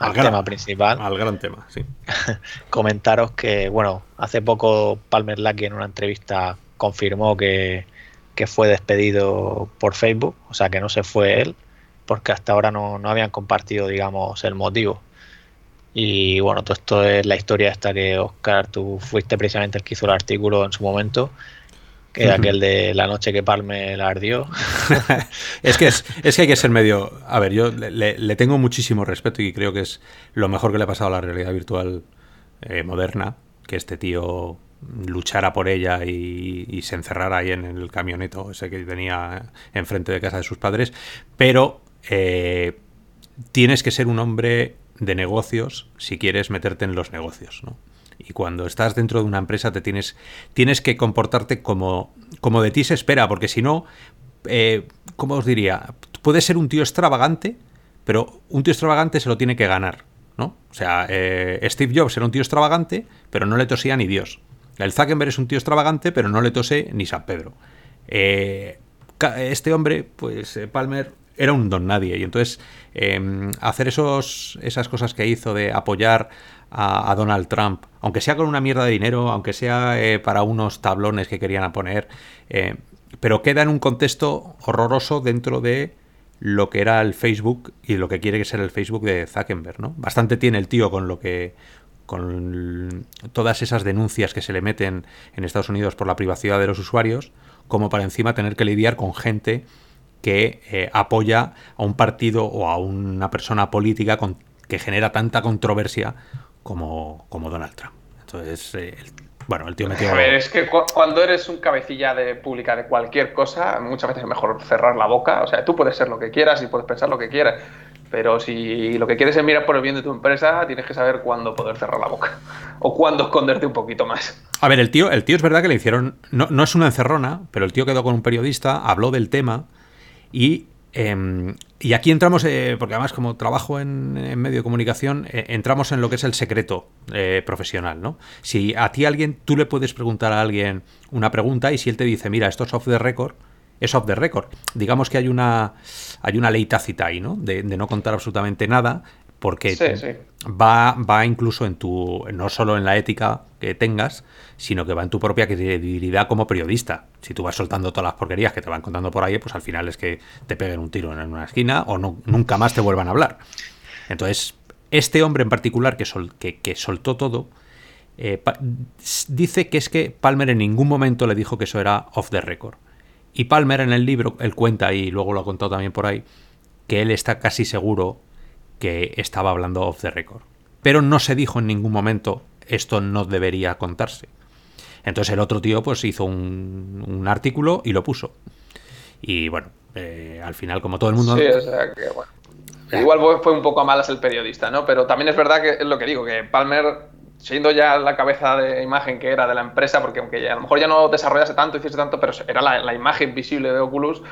al, tema principal. Al gran tema, sí. comentaros que, bueno, hace poco Palmer Lucky en una entrevista confirmó que, que fue despedido por Facebook, o sea que no se fue él, porque hasta ahora no, habían compartido, digamos, el motivo. Y bueno, todo esto es la historia esta que Oscar, tú fuiste precisamente el que hizo el artículo en su momento, que aquel de la noche que Palme la ardió. es, que es, que hay que ser medio... A ver, yo le, tengo muchísimo respeto y creo que es lo mejor que le ha pasado a la realidad virtual eh, moderna, que este tío luchara por ella y, se encerrara ahí en el camioneto ese que tenía enfrente de casa de sus padres, pero eh, tienes que ser un hombre de negocios si quieres meterte en los negocios, ¿no? Y cuando estás dentro de una empresa te tienes, tienes que comportarte como, como de ti se espera, porque si no, eh, ¿cómo os diría? Puedes ser un tío extravagante, pero un tío extravagante se lo tiene que ganar, ¿no? O sea, eh, Steve Jobs era un tío extravagante, pero no le tosía ni Dios. El Zuckerberg es un tío extravagante, pero no le tose ni San Pedro. Eh, este hombre, pues eh, Palmer, era un don nadie. Y entonces em, hacer esos, esas cosas que hizo de apoyar a, Donald Trump, aunque sea con una mierda de dinero, aunque sea eh, para unos tablones que querían poner, pero queda en un contexto horroroso dentro de lo que era el Facebook y lo que quiere ser el Facebook de Zuckerberg, ¿no? Bastante tiene el tío con lo que con todas esas denuncias que se le meten en Estados Unidos por la privacidad de los usuarios, como para encima tener que lidiar con gente que eh, apoya a un partido o a una persona política con, que genera tanta controversia como, como Donald Trump. Entonces, eh, bueno, el tío metió... A ver, es que cuando eres un cabecilla de pública de cualquier cosa, muchas veces es mejor cerrar la boca. O sea, tú puedes ser lo que quieras y puedes pensar lo que quieras. Pero si lo que quieres es mirar por el bien de tu empresa, tienes que saber cuándo poder cerrar la boca. O cuándo esconderte un poquito más. A ver, el tío, el tío es verdad que le hicieron. No, no es una encerrona, pero el tío quedó con un periodista, habló del tema y Em, y aquí entramos, eh, porque además como trabajo en, medio de comunicación, eh, entramos en lo que es el secreto eh, profesional, ¿no? Si a ti alguien, tú le puedes preguntar a alguien una pregunta y si él te dice, mira, esto es off the record, es off the record. Digamos que hay una, hay una ley tácita ahí, ¿no? De no contar absolutamente nada, porque Va, va incluso en tu, no solo en la ética que tengas, sino que va en tu propia credibilidad como periodista. Si tú vas soltando todas las porquerías que te van contando por ahí, pues al final es que te peguen un tiro en una esquina o no, nunca más te vuelvan a hablar. Entonces, este hombre en particular que, sol, que, soltó todo, eh, dice que es que Palmer en ningún momento le dijo que eso era off the record. Y Palmer en el libro, él cuenta, y luego lo ha contado también por ahí, que él está casi seguro que estaba hablando off the record. Pero no se dijo en ningún momento esto no debería contarse. Entonces el otro tío pues hizo un, artículo y lo puso. Y bueno, eh, al final como todo el mundo... Sí, o sea que bueno. Igual fue un poco a malas el periodista, ¿no? Pero también es verdad que es lo que digo, que Palmer, siendo ya la cabeza de imagen que era de la empresa, porque aunque a lo mejor ya no desarrollase tanto, hiciese tanto, pero era la imagen visible de Oculus,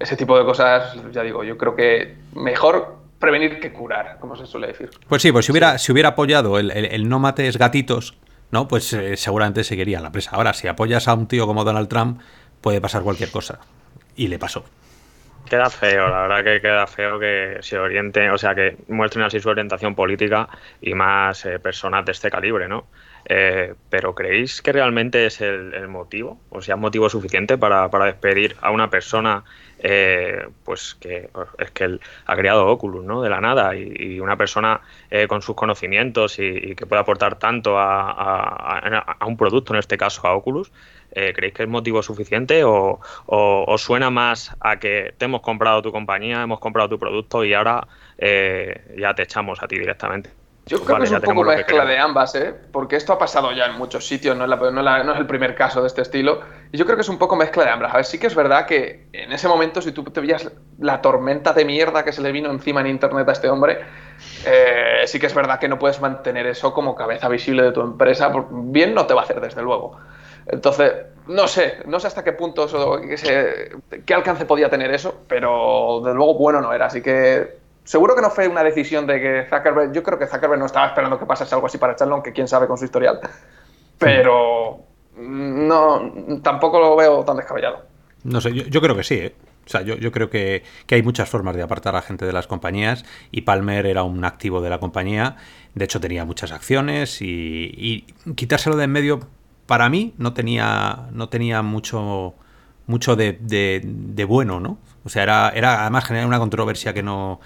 ese tipo de cosas, ya digo, yo creo que mejor prevenir que curar, como se suele decir. Pues sí, pues si hubiera, si hubiera apoyado el, no mates gatitos, ¿no? Pues eh, seguramente seguiría la presa. Ahora, si apoyas a un tío como Donald Trump, puede pasar cualquier cosa. Y le pasó. Queda feo, la verdad que queda feo que se oriente, o sea, que muestren así su orientación política y más eh, personas de este calibre, ¿no? Eh, pero ¿creéis que realmente es el, motivo? O sea, motivo suficiente para, para despedir a una persona eh, pues que es que él ha creado Oculus, ¿no? De la nada y, una persona eh, con sus conocimientos y, que puede aportar tanto a, un producto, en este caso a Oculus, eh, ¿creéis que es motivo suficiente o, o, suena más a que te hemos comprado tu compañía, hemos comprado tu producto y ahora ya te echamos a ti directamente? Yo creo que es un poco mezcla de ambas, ¿eh? porque esto ha pasado ya en muchos sitios, no es, el primer caso de este estilo. Y yo creo que es un poco mezcla de ambas. A ver, sí que es verdad que en ese momento, si tú te veías la tormenta de mierda que se le vino encima en internet a este hombre, eh, sí que es verdad que no puedes mantener eso como cabeza visible de tu empresa. Bien no te va a hacer, desde luego. Entonces, no sé, no sé hasta qué punto, eso, qué, qué alcance podía tener eso, pero desde luego bueno no era. Así que Seguro que no fue una decisión de que Zuckerberg. Yo creo que Zuckerberg no estaba esperando que pasase algo así para echarlo, aunque quién sabe con su historial. Pero no, tampoco lo veo tan descabellado. No sé, yo, creo que sí, ¿eh? O sea, yo, creo que, hay muchas formas de apartar a gente de las compañías y Palmer era un activo de la compañía. De hecho, tenía muchas acciones y, quitárselo de en medio, para mí, no tenía, no tenía mucho, mucho de, de, bueno, ¿no? O sea, era, era además generar una controversia que no,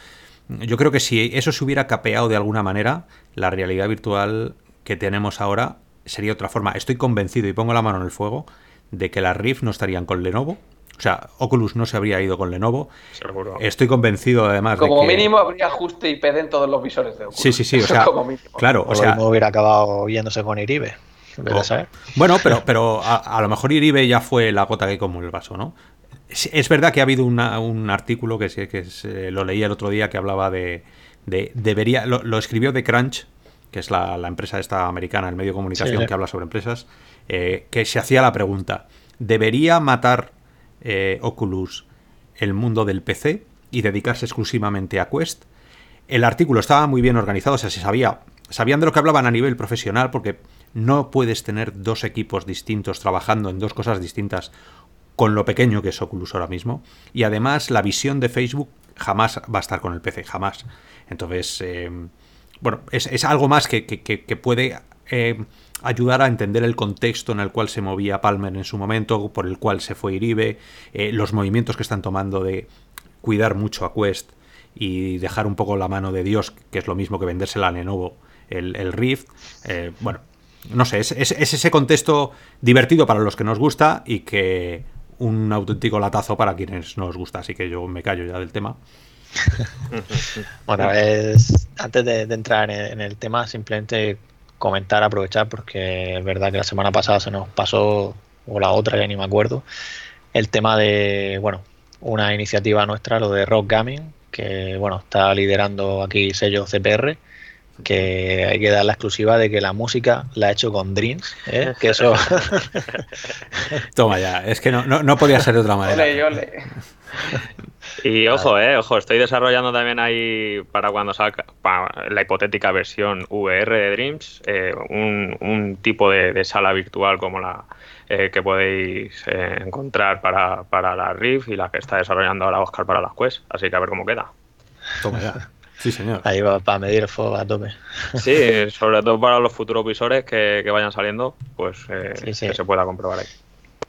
yo creo que si eso se hubiera capeado de alguna manera, la realidad virtual que tenemos ahora sería otra forma. Estoy convencido y pongo la mano en el fuego de que las Rift no estarían con Lenovo. O sea, Oculus no se habría ido con Lenovo. Seguro. Estoy convencido además Como de que... mínimo habría ajuste IP en todos los visores de Oculus. Sí, sí, sí. O sea, claro, o sea... No hubiera acabado yéndose con Iribe. Bueno, pero, pero a, lo mejor Iribe ya fue la gota que como el vaso, ¿no? Es verdad que ha habido un artículo que, que lo leí el otro día que hablaba de, debería lo, escribió de Crunch, que es la, empresa esta americana, el medio de comunicación que habla sobre empresas, eh, que se hacía la pregunta, ¿debería matar eh, Oculus el mundo del PC y dedicarse exclusivamente a Quest? El artículo estaba muy bien organizado, o sea, se sabía, sabían de lo que hablaban a nivel profesional, porque no puedes tener dos equipos distintos trabajando en dos cosas distintas con lo pequeño que es Oculus ahora mismo. Y además la visión de Facebook jamás va a estar con el PC, jamás. Entonces, eh, bueno, es, algo más que, puede eh, ayudar a entender el contexto en el cual se movía Palmer en su momento, por el cual se fue Iribe, eh, los movimientos que están tomando de cuidar mucho a Quest y dejar un poco la mano de Dios, que es lo mismo que vendérsela a Lenovo, el, el Rift. bueno, no sé, es, ese contexto divertido para los que nos gusta y que un auténtico latazo para quienes nos gusta, así que yo me callo ya del tema. bueno, es, antes de, entrar en el, tema, simplemente comentar, aprovechar, porque es verdad que la semana pasada se nos pasó, o la otra, que ni me acuerdo, el tema de, bueno, una iniciativa nuestra, lo de Rock Gaming, que, bueno, está liderando aquí sello CPR, que hay que dar la exclusiva de que la música la ha hecho con Dreams, ¿eh? que eso... Toma ya, es que no, no, podía ser de otra manera. Y ojo, eh, ojo, estoy desarrollando también ahí para cuando salga la hipotética versión VR de Dreams, eh, un, tipo de, sala virtual como la eh, que podéis eh, encontrar para, para la Rift y la que está desarrollando ahora Oscar para las Quest. Así que a ver cómo queda. Toma ya. Sí, señor. Ahí va para medir el fuego a tope. Sí, sobre todo para los futuros visores que, vayan saliendo, pues que se pueda comprobar ahí.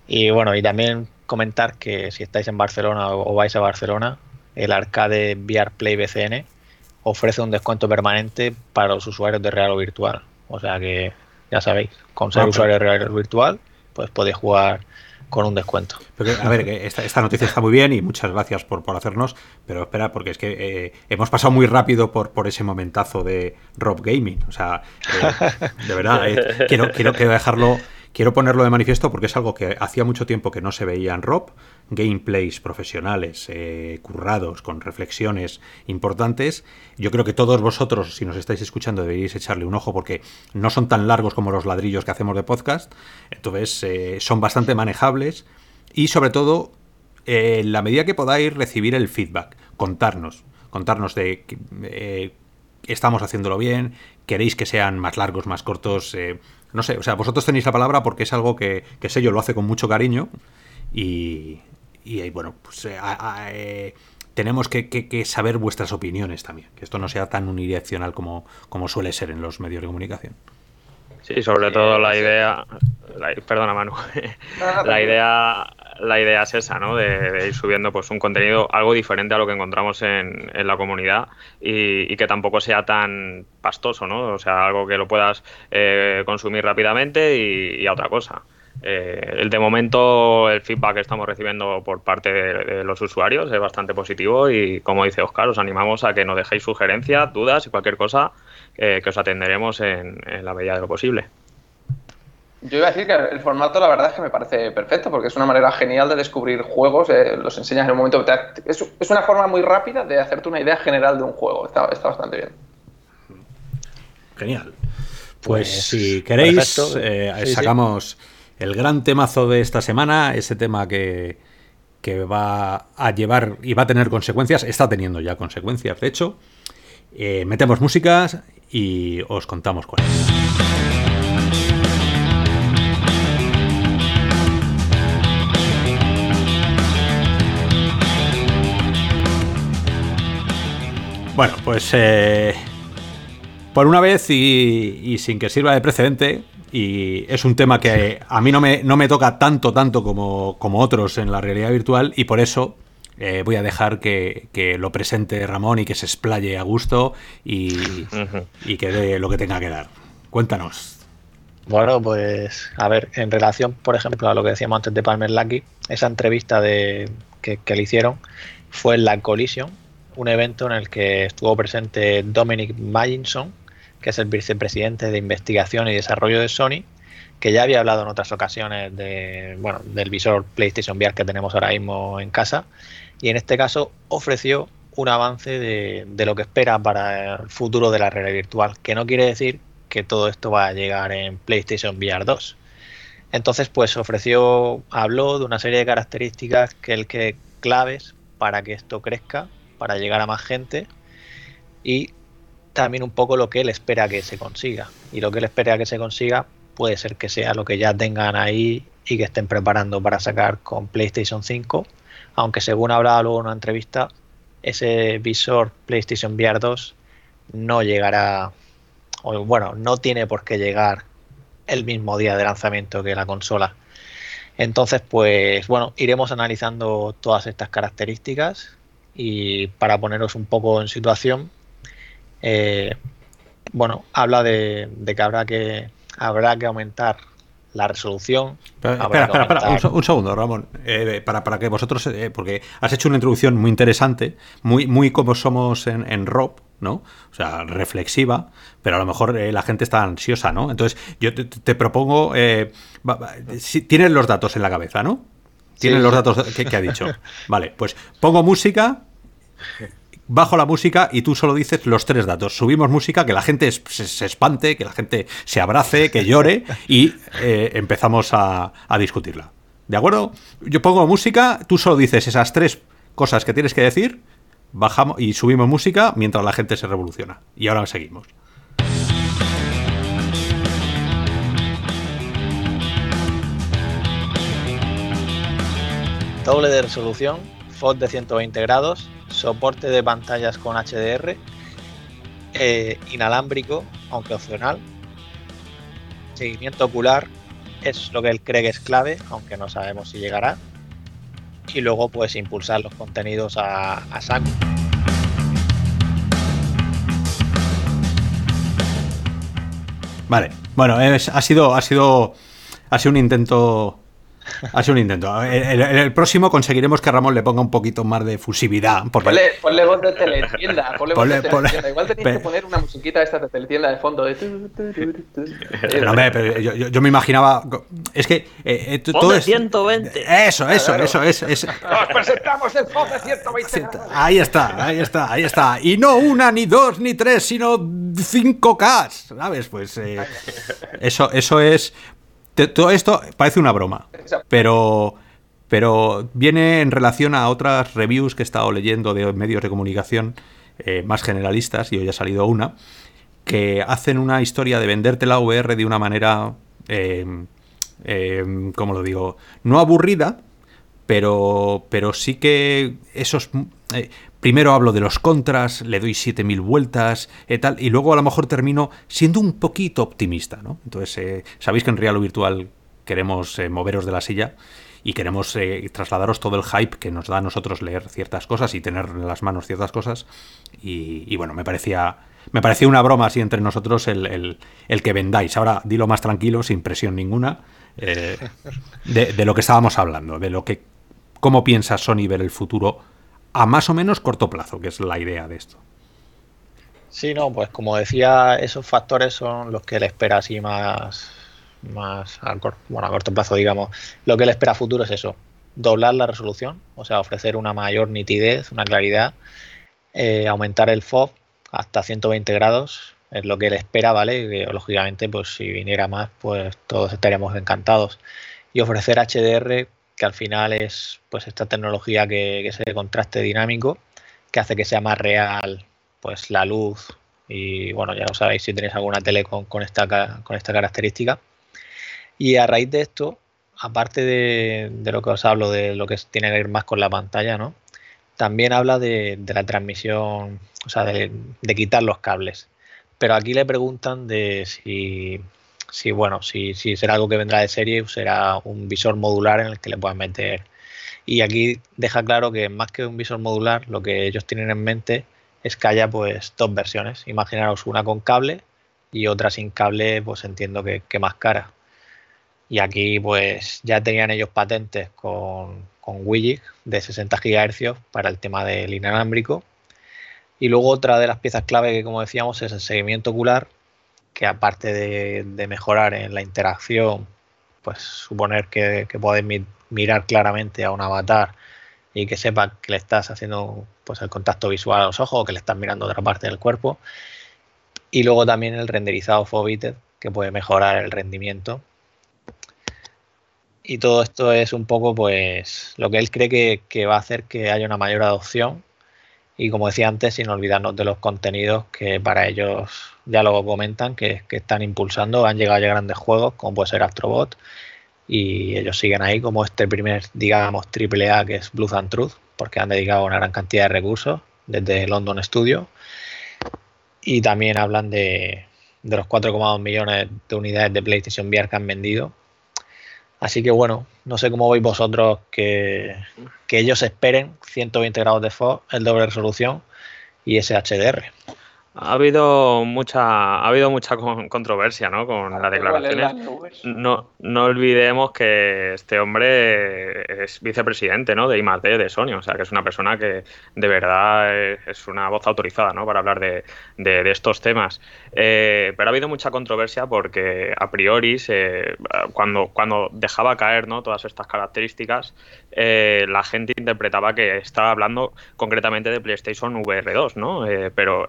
Y bueno, y también comentar que si estáis en Barcelona o vais a Barcelona, el arcade VR Play BCN ofrece un descuento permanente para los usuarios de real o virtual. O sea que ya sabéis, con ser usuario de real o virtual, pues podéis jugar con un descuento. a ver, esta, esta, noticia está muy bien y muchas gracias por, por hacernos, pero espera, porque es que eh, hemos pasado muy rápido por, por ese momentazo de Rob Gaming. O sea, eh, de verdad, eh, quiero, quiero, quiero dejarlo Quiero ponerlo de manifiesto porque es algo que hacía mucho tiempo que no se veía en Rob. Gameplays profesionales, eh, currados, con reflexiones importantes. Yo creo que todos vosotros, si nos estáis escuchando, deberíais echarle un ojo porque no son tan largos como los ladrillos que hacemos de podcast. Entonces, eh, son bastante manejables y sobre todo, eh, en la medida que podáis recibir el feedback, contarnos, contarnos de que estamos haciéndolo bien, queréis que sean más largos, más cortos, no sé, o sea, vosotros tenéis la palabra porque es algo que, sé yo lo hace con mucho cariño y, y bueno, pues eh, eh, tenemos que, saber vuestras opiniones también, que esto no sea tan unidireccional como, como suele ser en los medios de comunicación. Sí, sobre todo la idea, perdona Manu, la idea la idea es esa, ¿no? De, ir subiendo pues un contenido algo diferente a lo que encontramos en, la comunidad y, que tampoco sea tan pastoso, ¿no? O sea, algo que lo puedas eh, consumir rápidamente y, a otra cosa. Eh, el de momento el feedback que estamos recibiendo por parte de, los usuarios es bastante positivo y como dice Oscar, os animamos a que nos dejéis sugerencias, dudas y cualquier cosa eh, que os atenderemos en la medida de lo posible. Yo iba a decir que el formato, la verdad es que me parece perfecto, porque es una manera genial de descubrir juegos, eh, los enseñas en un momento. es, es, una forma muy rápida de hacerte una idea general de un juego. Está, está bastante bien. Genial. Pues, pues si queréis, eh, sacamos el gran temazo de esta semana, ese tema que, que va a llevar y va a tener consecuencias, está teniendo ya consecuencias, de hecho. Eh, metemos músicas y os contamos cuál es. Bueno, pues eh, por una vez y, sin que sirva de precedente, y es un tema que a mí no me, no me toca tanto, tanto como, como otros en la realidad virtual, y por eso eh, voy a dejar que, lo presente Ramón y que se explaye a gusto y, y que dé lo que tenga que dar. Cuéntanos. Bueno, pues a ver, en relación, por ejemplo, a lo que decíamos antes de Palmer Lucky, esa entrevista de, que, que le hicieron fue en la Collision, un evento en el que estuvo presente Dominic Magginson, que es el vicepresidente de investigación y desarrollo de Sony, que ya había hablado en otras ocasiones de, bueno, del visor PlayStation VR que tenemos ahora mismo en casa, y en este caso ofreció un avance de, de lo que espera para el futuro de la realidad virtual, que no quiere decir que todo esto va a llegar en PlayStation VR 2. Entonces, pues ofreció, habló de una serie de características que el que claves para que esto crezca para llegar a más gente y también un poco lo que él espera que se consiga. Y lo que él espera que se consiga puede ser que sea lo que ya tengan ahí y que estén preparando para sacar con PlayStation 5, aunque según hablaba luego en una entrevista, ese visor PlayStation VR 2 no llegará, o bueno, no tiene por qué llegar el mismo día de lanzamiento que la consola. Entonces, pues bueno, iremos analizando todas estas características y para poneros un poco en situación, eh, bueno, habla de, que habrá que habrá que aumentar la resolución. espera, espera, espera, un, segundo, Ramón. Eh, para, para, que vosotros, eh, porque has hecho una introducción muy interesante, muy, muy como somos en, en Rob, ¿no? O sea, reflexiva, pero a lo mejor eh, la gente está ansiosa, ¿no? Entonces, yo te, propongo. si, tienes los datos en la cabeza, ¿no? Tienes los datos que, que ha dicho. Vale, pues pongo música bajo la música y tú solo dices los tres datos. Subimos música, que la gente se, espante, que la gente se abrace, que llore y eh, empezamos a, discutirla. ¿De acuerdo? Yo pongo música, tú solo dices esas tres cosas que tienes que decir, bajamos y subimos música mientras la gente se revoluciona. Y ahora seguimos. Doble de resolución, FOD de 120 grados, soporte de pantallas con HDR, eh, inalámbrico, aunque opcional, seguimiento ocular, es lo que él cree que es clave, aunque no sabemos si llegará, y luego pues impulsar los contenidos a, a. Vale, bueno, ha sido, ha sido, ha sido un intento ha sido un intento. En el, próximo conseguiremos que Ramón le ponga un poquito más de fusividad. Ponle, voz de teletienda. Ponle voz de teletienda. Igual tenéis que poner una musiquita esta de teletienda de fondo. De... pero yo, me imaginaba. Es que. Eh, eh todo es, 120. Eso, eso, eso. Es, Nos presentamos el FOD de 120. Ahí está, ahí está, ahí está. Y no una, ni dos, ni tres, sino 5K. ¿Sabes? Pues eh, eso, eso es todo esto parece una broma, pero, pero viene en relación a otras reviews que he estado leyendo de medios de comunicación eh, más generalistas, y hoy ha salido una, que hacen una historia de venderte la VR de una manera, eh, eh, ¿cómo lo digo? No aburrida, pero, pero sí que esos... Eh, primero hablo de los contras, le doy 7000 vueltas y tal, y luego a lo mejor termino siendo un poquito optimista, ¿no? Entonces, eh, sabéis que en Real o Virtual queremos eh, moveros de la silla y queremos trasladaros todo el hype que nos da a nosotros leer ciertas cosas y tener en las manos ciertas cosas. Y, bueno, me parecía, me parecía una broma así entre nosotros el, el que vendáis. Ahora, dilo más tranquilo, sin presión ninguna, de, de, lo que estábamos hablando, de lo que cómo piensa Sony ver el futuro a más o menos corto plazo, que es la idea de esto. Sí, no, pues como decía, esos factores son los que le espera así más, más a, bueno, a corto plazo, digamos. Lo que le espera a futuro es eso, doblar la resolución, o sea, ofrecer una mayor nitidez, una claridad, eh, aumentar el FOV hasta 120 grados, es lo que le espera, ¿vale? Lógicamente, pues si viniera más, pues todos estaríamos encantados. Y ofrecer HDR que al final es pues esta tecnología que, que es de contraste dinámico, que hace que sea más real pues la luz y bueno, ya lo sabéis si tenéis alguna tele con, esta, con esta característica. Y a raíz de esto, aparte de, lo que os hablo, de lo que tiene que ver más con la pantalla, ¿no? También habla de, la transmisión, o sea, de, de, quitar los cables. Pero aquí le preguntan de si si bueno, si, si será algo que vendrá de serie será un visor modular en el que le puedan meter. Y aquí deja claro que más que un visor modular, lo que ellos tienen en mente es que haya pues dos versiones. Imaginaros una con cable y otra sin cable, pues entiendo que, más cara. Y aquí pues ya tenían ellos patentes con, con Wigig de 60 GHz para el tema del inalámbrico. Y luego otra de las piezas clave que como decíamos es el seguimiento ocular, que aparte de, mejorar en la interacción, pues suponer que, que mirar claramente a un avatar y que sepa que le estás haciendo pues el contacto visual a los ojos o que le estás mirando otra parte del cuerpo. Y luego también el renderizado Fobited, que puede mejorar el rendimiento. Y todo esto es un poco pues lo que él cree que va a hacer que haya una mayor adopción y como decía antes, sin olvidarnos de los contenidos que para ellos ya lo comentan, que, están impulsando, han llegado ya grandes juegos, como puede ser Astrobot, y ellos siguen ahí como este primer, digamos, triple A que es Blues and Truth, porque han dedicado una gran cantidad de recursos desde London Studio. Y también hablan de, de los 4,2 millones de unidades de PlayStation VR que han vendido Así que bueno, no sé cómo veis vosotros que, ellos esperen 120 grados de FOV, el doble resolución y ese HDR. Ha habido mucha, ha habido mucha controversia ¿no? con las declaraciones. No, no olvidemos que este hombre es vicepresidente ¿no? de I+D de Sony, o sea que es una persona que de verdad es una voz autorizada ¿no? para hablar de, de, estos temas. Eh, pero ha habido mucha controversia porque a priori, cuando, cuando dejaba caer ¿no? todas estas características, eh, la gente interpretaba que estaba hablando concretamente de PlayStation VR 2, ¿no? Eh, pero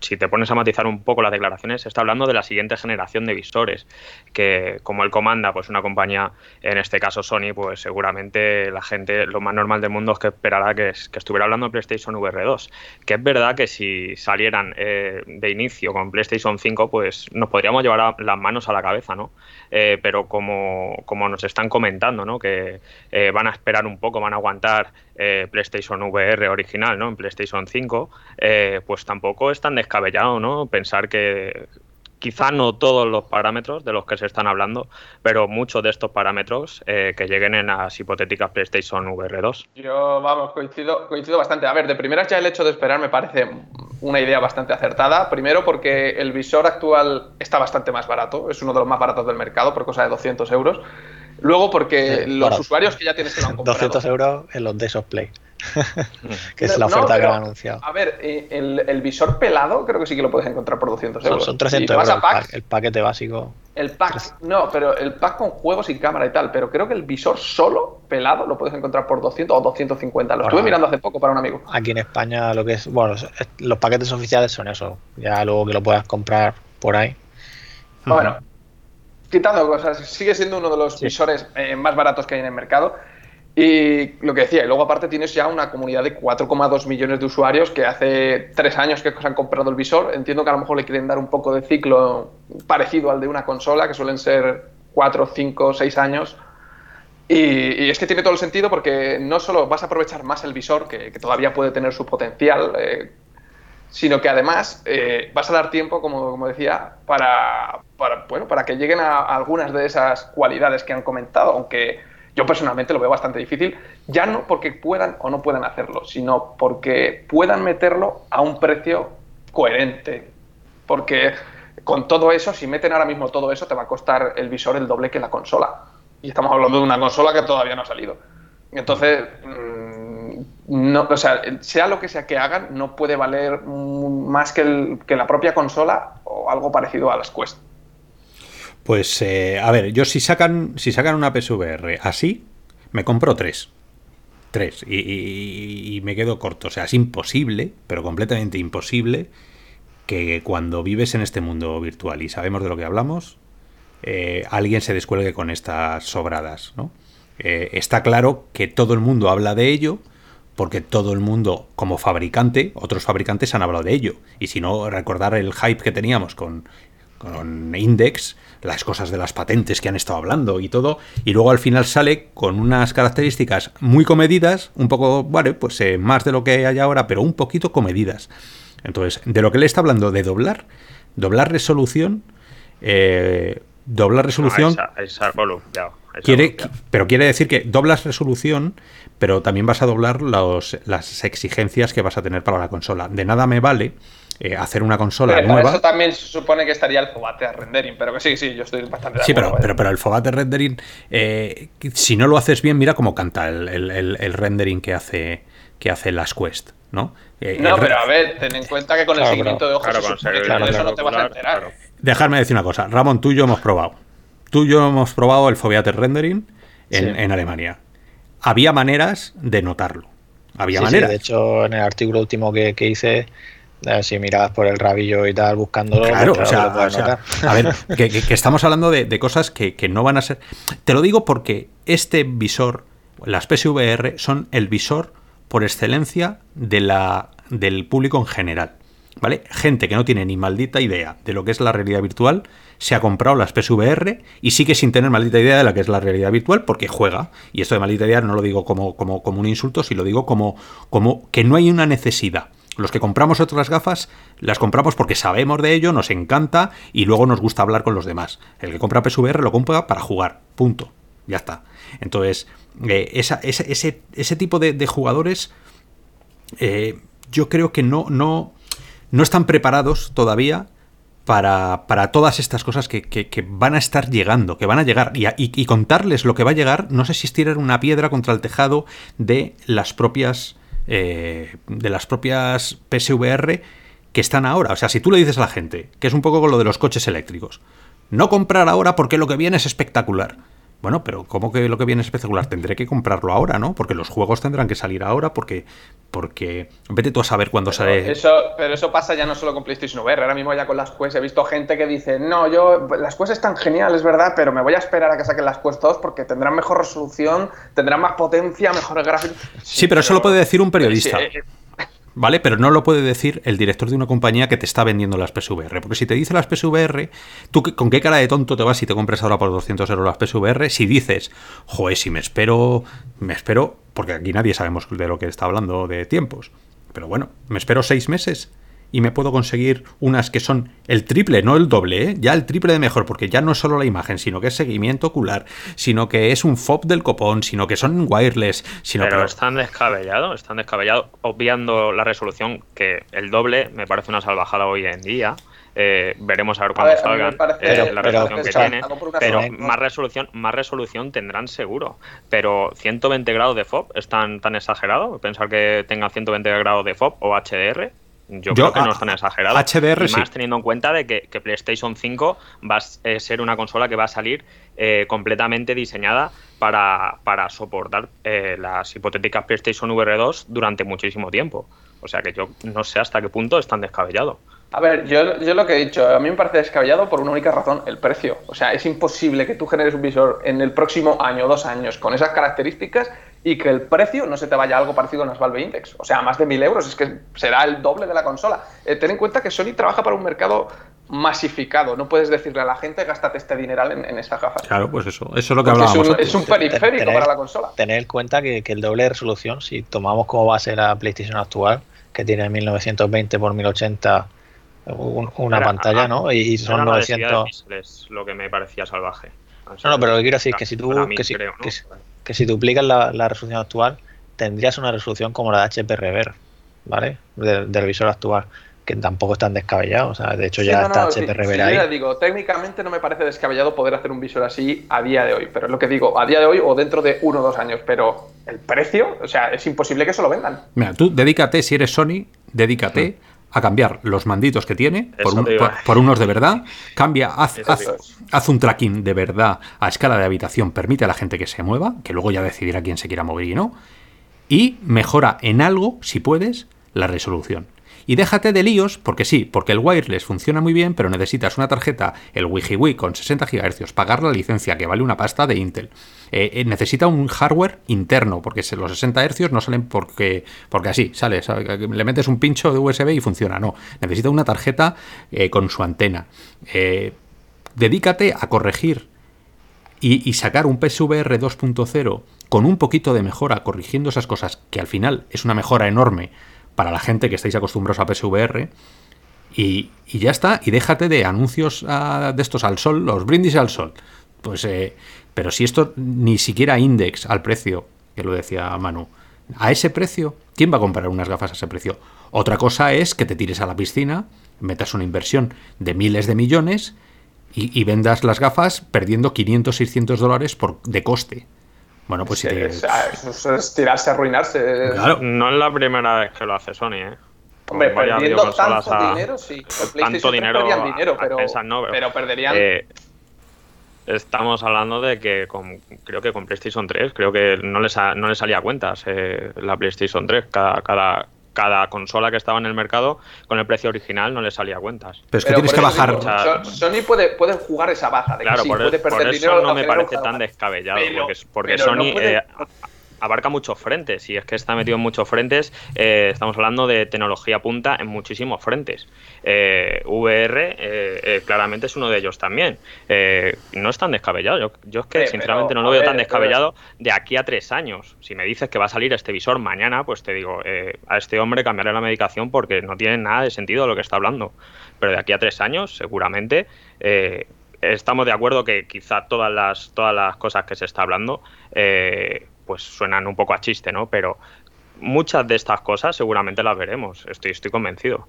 si te pones a matizar un poco las declaraciones, está hablando de la siguiente generación de visores, que como él comanda, pues una compañía, en este caso Sony, pues seguramente la gente, lo más normal del mundo es que esperará que, estuviera hablando de PlayStation VR 2. Que es verdad que si salieran eh, de inicio con PlayStation 5, pues nos podríamos llevar las manos a la cabeza, ¿no? Eh, pero como, como, nos están comentando, ¿no? Que eh, van a esperar un poco, van a aguantar PlayStation VR original, ¿no? En PlayStation 5, pues tampoco es tan descabellado, ¿no? Pensar que quizá no todos los parámetros de los que se están hablando, pero muchos de estos parámetros eh, que lleguen en las hipotéticas PlayStation VR 2. Yo, vamos, coincido, coincido bastante. A ver, de primeras ya el hecho de esperar me parece una idea bastante acertada. Primero porque el visor actual está bastante más barato, es uno de los más baratos del mercado por cosa de 200 euros. Luego porque los usuarios que ya tienes que lo han comprado. 200 euros en los Days of Play. que es la oferta que han anunciado. A ver, eh, el, visor pelado creo que sí que lo puedes encontrar por 200 euros. Son, 300 euros el, paquete básico. El pack, no, pero el pack con juegos y cámara y tal, pero creo que el visor solo pelado lo puedes encontrar por 200 o 250. Lo estuve mirando hace poco para un amigo. Aquí en España lo que es, bueno, los paquetes oficiales son eso, ya luego que lo puedas comprar por ahí. Bueno, quitando cosas, sigue siendo uno de los visores eh, más baratos que hay en el mercado. Y lo que decía, y luego aparte tienes ya una comunidad de 4,2 millones de usuarios que hace tres años que se han comprado el visor. Entiendo que a lo mejor le quieren dar un poco de ciclo parecido al de una consola, que suelen ser 4, 5, 6 años. Y, es que tiene todo el sentido porque no solo vas a aprovechar más el visor, que, todavía puede tener su potencial, eh, sino que además eh, vas a dar tiempo, como, como decía, para, para, bueno, para que lleguen a algunas de esas cualidades que han comentado, aunque yo personalmente lo veo bastante difícil, ya no porque puedan o no puedan hacerlo, sino porque puedan meterlo a un precio coherente. Porque con todo eso, si meten ahora mismo todo eso, te va a costar el visor el doble que la consola. Y estamos hablando de una consola que todavía no ha salido. Entonces, mm, no, o sea, sea lo que sea que hagan, no puede valer más que, que la propia consola o algo parecido a las Quest. Pues, eh, a ver, yo si sacan, si sacan una PSVR así, me compro tres. Tres. Y, me quedo corto. O sea, es imposible, pero completamente imposible, que cuando vives en este mundo virtual y sabemos de lo que hablamos, eh, alguien se descuelgue con estas sobradas, ¿no? Eh, está claro que todo el mundo habla de ello, porque todo el mundo, como fabricante, otros fabricantes han hablado de ello. Y si no, recordar el hype que teníamos con, con Index, las cosas de las patentes que han estado hablando y todo, y luego al final sale con unas características muy comedidas, un poco, vale, pues eh, más de lo que hay ahora, pero un poquito comedidas. Entonces, de lo que le está hablando de doblar, doblar resolución, eh, doblar resolución... quiere, pero quiere decir que doblas resolución, pero también vas a doblar los, las exigencias que vas a tener para la consola. De nada me vale eh, hacer una consola nueva. Eso también se supone que estaría el Fobate rendering, pero que sí, sí, yo estoy bastante de Sí, pero, pero, pero, el Fobate rendering, eh, si no lo haces bien, mira cómo canta el, rendering que hace, que hace las Quest, ¿no? Eh, no, pero a ver, ten en cuenta que con el seguimiento de ojos claro, eso no te vas a enterar. Dejarme decir una cosa, Ramón, tú y yo hemos probado. Tú y yo hemos probado el Foveater rendering en, Alemania. Había maneras de notarlo. Había maneras. de hecho, en el artículo último que, que hice si miras por el rabillo y tal buscándolo. Claro, pues, o, sea, a ver, que, estamos hablando de, cosas que, no van a ser. Te lo digo porque este visor, las PSVR, son el visor por excelencia de la, del público en general. ¿Vale? Gente que no tiene ni maldita idea de lo que es la realidad virtual se ha comprado las PSVR y sigue sin tener maldita idea de lo que es la realidad virtual porque juega. Y esto de maldita idea no lo digo como, como, como un insulto, sino lo digo como, como que no hay una necesidad los que compramos otras gafas las compramos porque sabemos de ello, nos encanta y luego nos gusta hablar con los demás. El que compra PSVR lo compra para jugar, punto. Ya está. Entonces, eh, ese, ese, tipo de, jugadores, eh, yo creo que no, no, no están preparados todavía para, para todas estas cosas que, que- que van a estar llegando, que van a llegar. Y, y- contarles lo que va a llegar, no sé si es una piedra contra el tejado de las propias. Eh, de las propias PSVR que están ahora. O sea, si tú le dices a la gente, que es un poco con lo de los coches eléctricos, no comprar ahora porque lo que viene es espectacular. Bueno, pero ¿cómo que lo que viene es espectacular? Tendré que comprarlo ahora, ¿no? Porque los juegos tendrán que salir ahora, porque. Porque. Vete tú a saber cuándo sale. Eso, pero eso pasa ya no solo con PlayStation VR, ahora mismo ya con las Quest he visto gente que dice, no, yo, las Quest están geniales, ¿verdad? Pero me voy a esperar a que saquen las Quest 2 porque tendrán mejor resolución, tendrán más potencia, mejores gráficos. Sí, pero eso lo puede decir un periodista. Sí, eh, ¿Vale? Pero no lo puede decir el director de una compañía que te está vendiendo las PSVR. Porque si te dice las PSVR, ¿tú con qué cara de tonto te vas si te compras ahora por 200 euros las PSVR? Si dices, joder, si me espero, me espero, porque aquí nadie sabemos de lo que está hablando de tiempos. Pero bueno, me espero seis meses y me puedo conseguir unas que son el triple, no el doble, ¿eh? ya el triple de mejor, porque ya no es solo la imagen, sino que es seguimiento ocular, sino que es un FOB del copón, sino que son wireless, sino Pero que... están descabellados, están descabellados, obviando la resolución, que el doble me parece una salvajada hoy en día. Eh, veremos a ver a me salgan parece- eh, Pero- la pero- resolución que tiene. Pero más resolución, más resolución tendrán seguro. Pero 120 grados de FOB es tan, tan exagerado. Pensar que tenga 120 grados de FOB o HDR. Yo, Yo, creo que a- no es tan exagerado. HDR y más sí. teniendo en cuenta de que, que PlayStation 5 va a eh, ser una consola que va a salir eh, completamente diseñada para, para soportar eh, las hipotéticas PlayStation VR 2 durante muchísimo tiempo. O sea que yo no sé hasta qué punto están descabellados. A ver, yo, yo lo que he dicho, a mí me parece descabellado por una única razón, el precio. O sea, es imposible que tú generes un visor en el próximo año o dos años con esas características y que el precio no se te vaya a algo parecido a unas Valve Index. O sea, más de mil euros, es que será el doble de la consola. Eh, ten en cuenta que Sony trabaja para un mercado masificado. No puedes decirle a la gente, gástate este dineral en, en esas gafas. Claro, pues eso, eso es lo que es hablábamos. un, es un periférico Tener- para la consola. Tener en cuenta que, que el doble de resolución, si tomamos como base la PlayStation actual, que tiene 1920 por 1080 un- una Era- pantalla, ah, ¿no? Y, son la densidad de 900. píxeles lo que me parecía salvaje. O No, sea, no, pero lo que quiero decir es que si tú, mí que si, creo, ¿no? que si- que si duplicas la, la resolución actual, tendrías una resolución como la de HP Rever, ¿vale? Del, del visor actual, que tampoco es tan descabellado. O sea, de hecho Sí, ya no, está no, HP Rever sí, ahí. yo digo, técnicamente no me parece descabellado poder hacer un visor así a día de hoy, pero es lo que digo, a día de hoy o dentro de uno o dos años, pero el precio, o sea, es imposible que eso lo vendan. Mira, tú dedícate, si eres Sony, dedícate a cambiar los manditos que tiene por, un- unos de verdad. Cambia, haz, haz- haz un tracking de verdad a escala de habitación, permite a la gente que se mueva, que luego ya decidirá quién se quiera mover y no. Y mejora en algo, si puedes, la resolución. Y déjate de líos, porque sí, porque el wireless funciona muy bien, pero necesitas una tarjeta, el WiiWi con 60 GHz, pagar la licencia que vale una pasta de Intel. Eh, eh, necesita un hardware interno, porque los 60 Hz no salen porque, porque así, sale, le metes un pincho de USB y funciona. No, necesita una tarjeta eh, con su antena. Eh, dedícate a corregir y, sacar un PSVR 2.0 con un poquito de mejora, corrigiendo esas cosas, que al final es una mejora enorme para la gente que estáis acostumbrados a PSVR, y, y ya está, y déjate de anuncios ah, de estos al sol, los brindis al sol. Pues, eh, pero si esto ni siquiera index al precio, que lo decía Manu, a ese precio, ¿quién va a comprar unas gafas a ese precio? Otra cosa es que te tires a la piscina, metas una inversión de miles de millones y, y vendas las gafas perdiendo 500, 600 dólares por, de coste. Bueno, pues si te- eso es tirarse a arruinarse. Claro. No es la primera vez que lo hace Sony, ¿eh? Hombre, perdiendo tanto a- dinero, sí. Tanto PlayStation 3 dinero a- dinero, a no, pero- pero perderían... Eh, estamos hablando de que con, creo que con PlayStation 3 creo que no les, sa- no les salía a cuentas eh, la PlayStation 3 cada, cada, cada consola que estaba en el mercado con el precio original no les salía a cuentas pero es que pero tienes que bajar. digo, Sony puede, puede jugar esa baja, de claro que sí, por, puede por perder eso dinero. no me parece tan descabellado Pero- porque, porque no Sony puede- eh, abarca muchos frentes y es que está metido en muchos frentes eh, estamos hablando de tecnología punta en muchísimos frentes. Eh, VR eh, claramente es uno de ellos también. No es tan descabellado yo, yo es que sinceramente pero, no lo veo ver, tan pero- descabellado de aquí a tres años. Si me dices que va a salir este visor mañana pues te digo a este hombre cambiaré la medicación porque no tiene nada de sentido lo que está hablando. Pero de aquí a tres años seguramente estamos de acuerdo que quizá todas las todas las cosas que se está hablando eh, pues suenan un poco a chiste no pero muchas de estas cosas seguramente las veremos estoy estoy convencido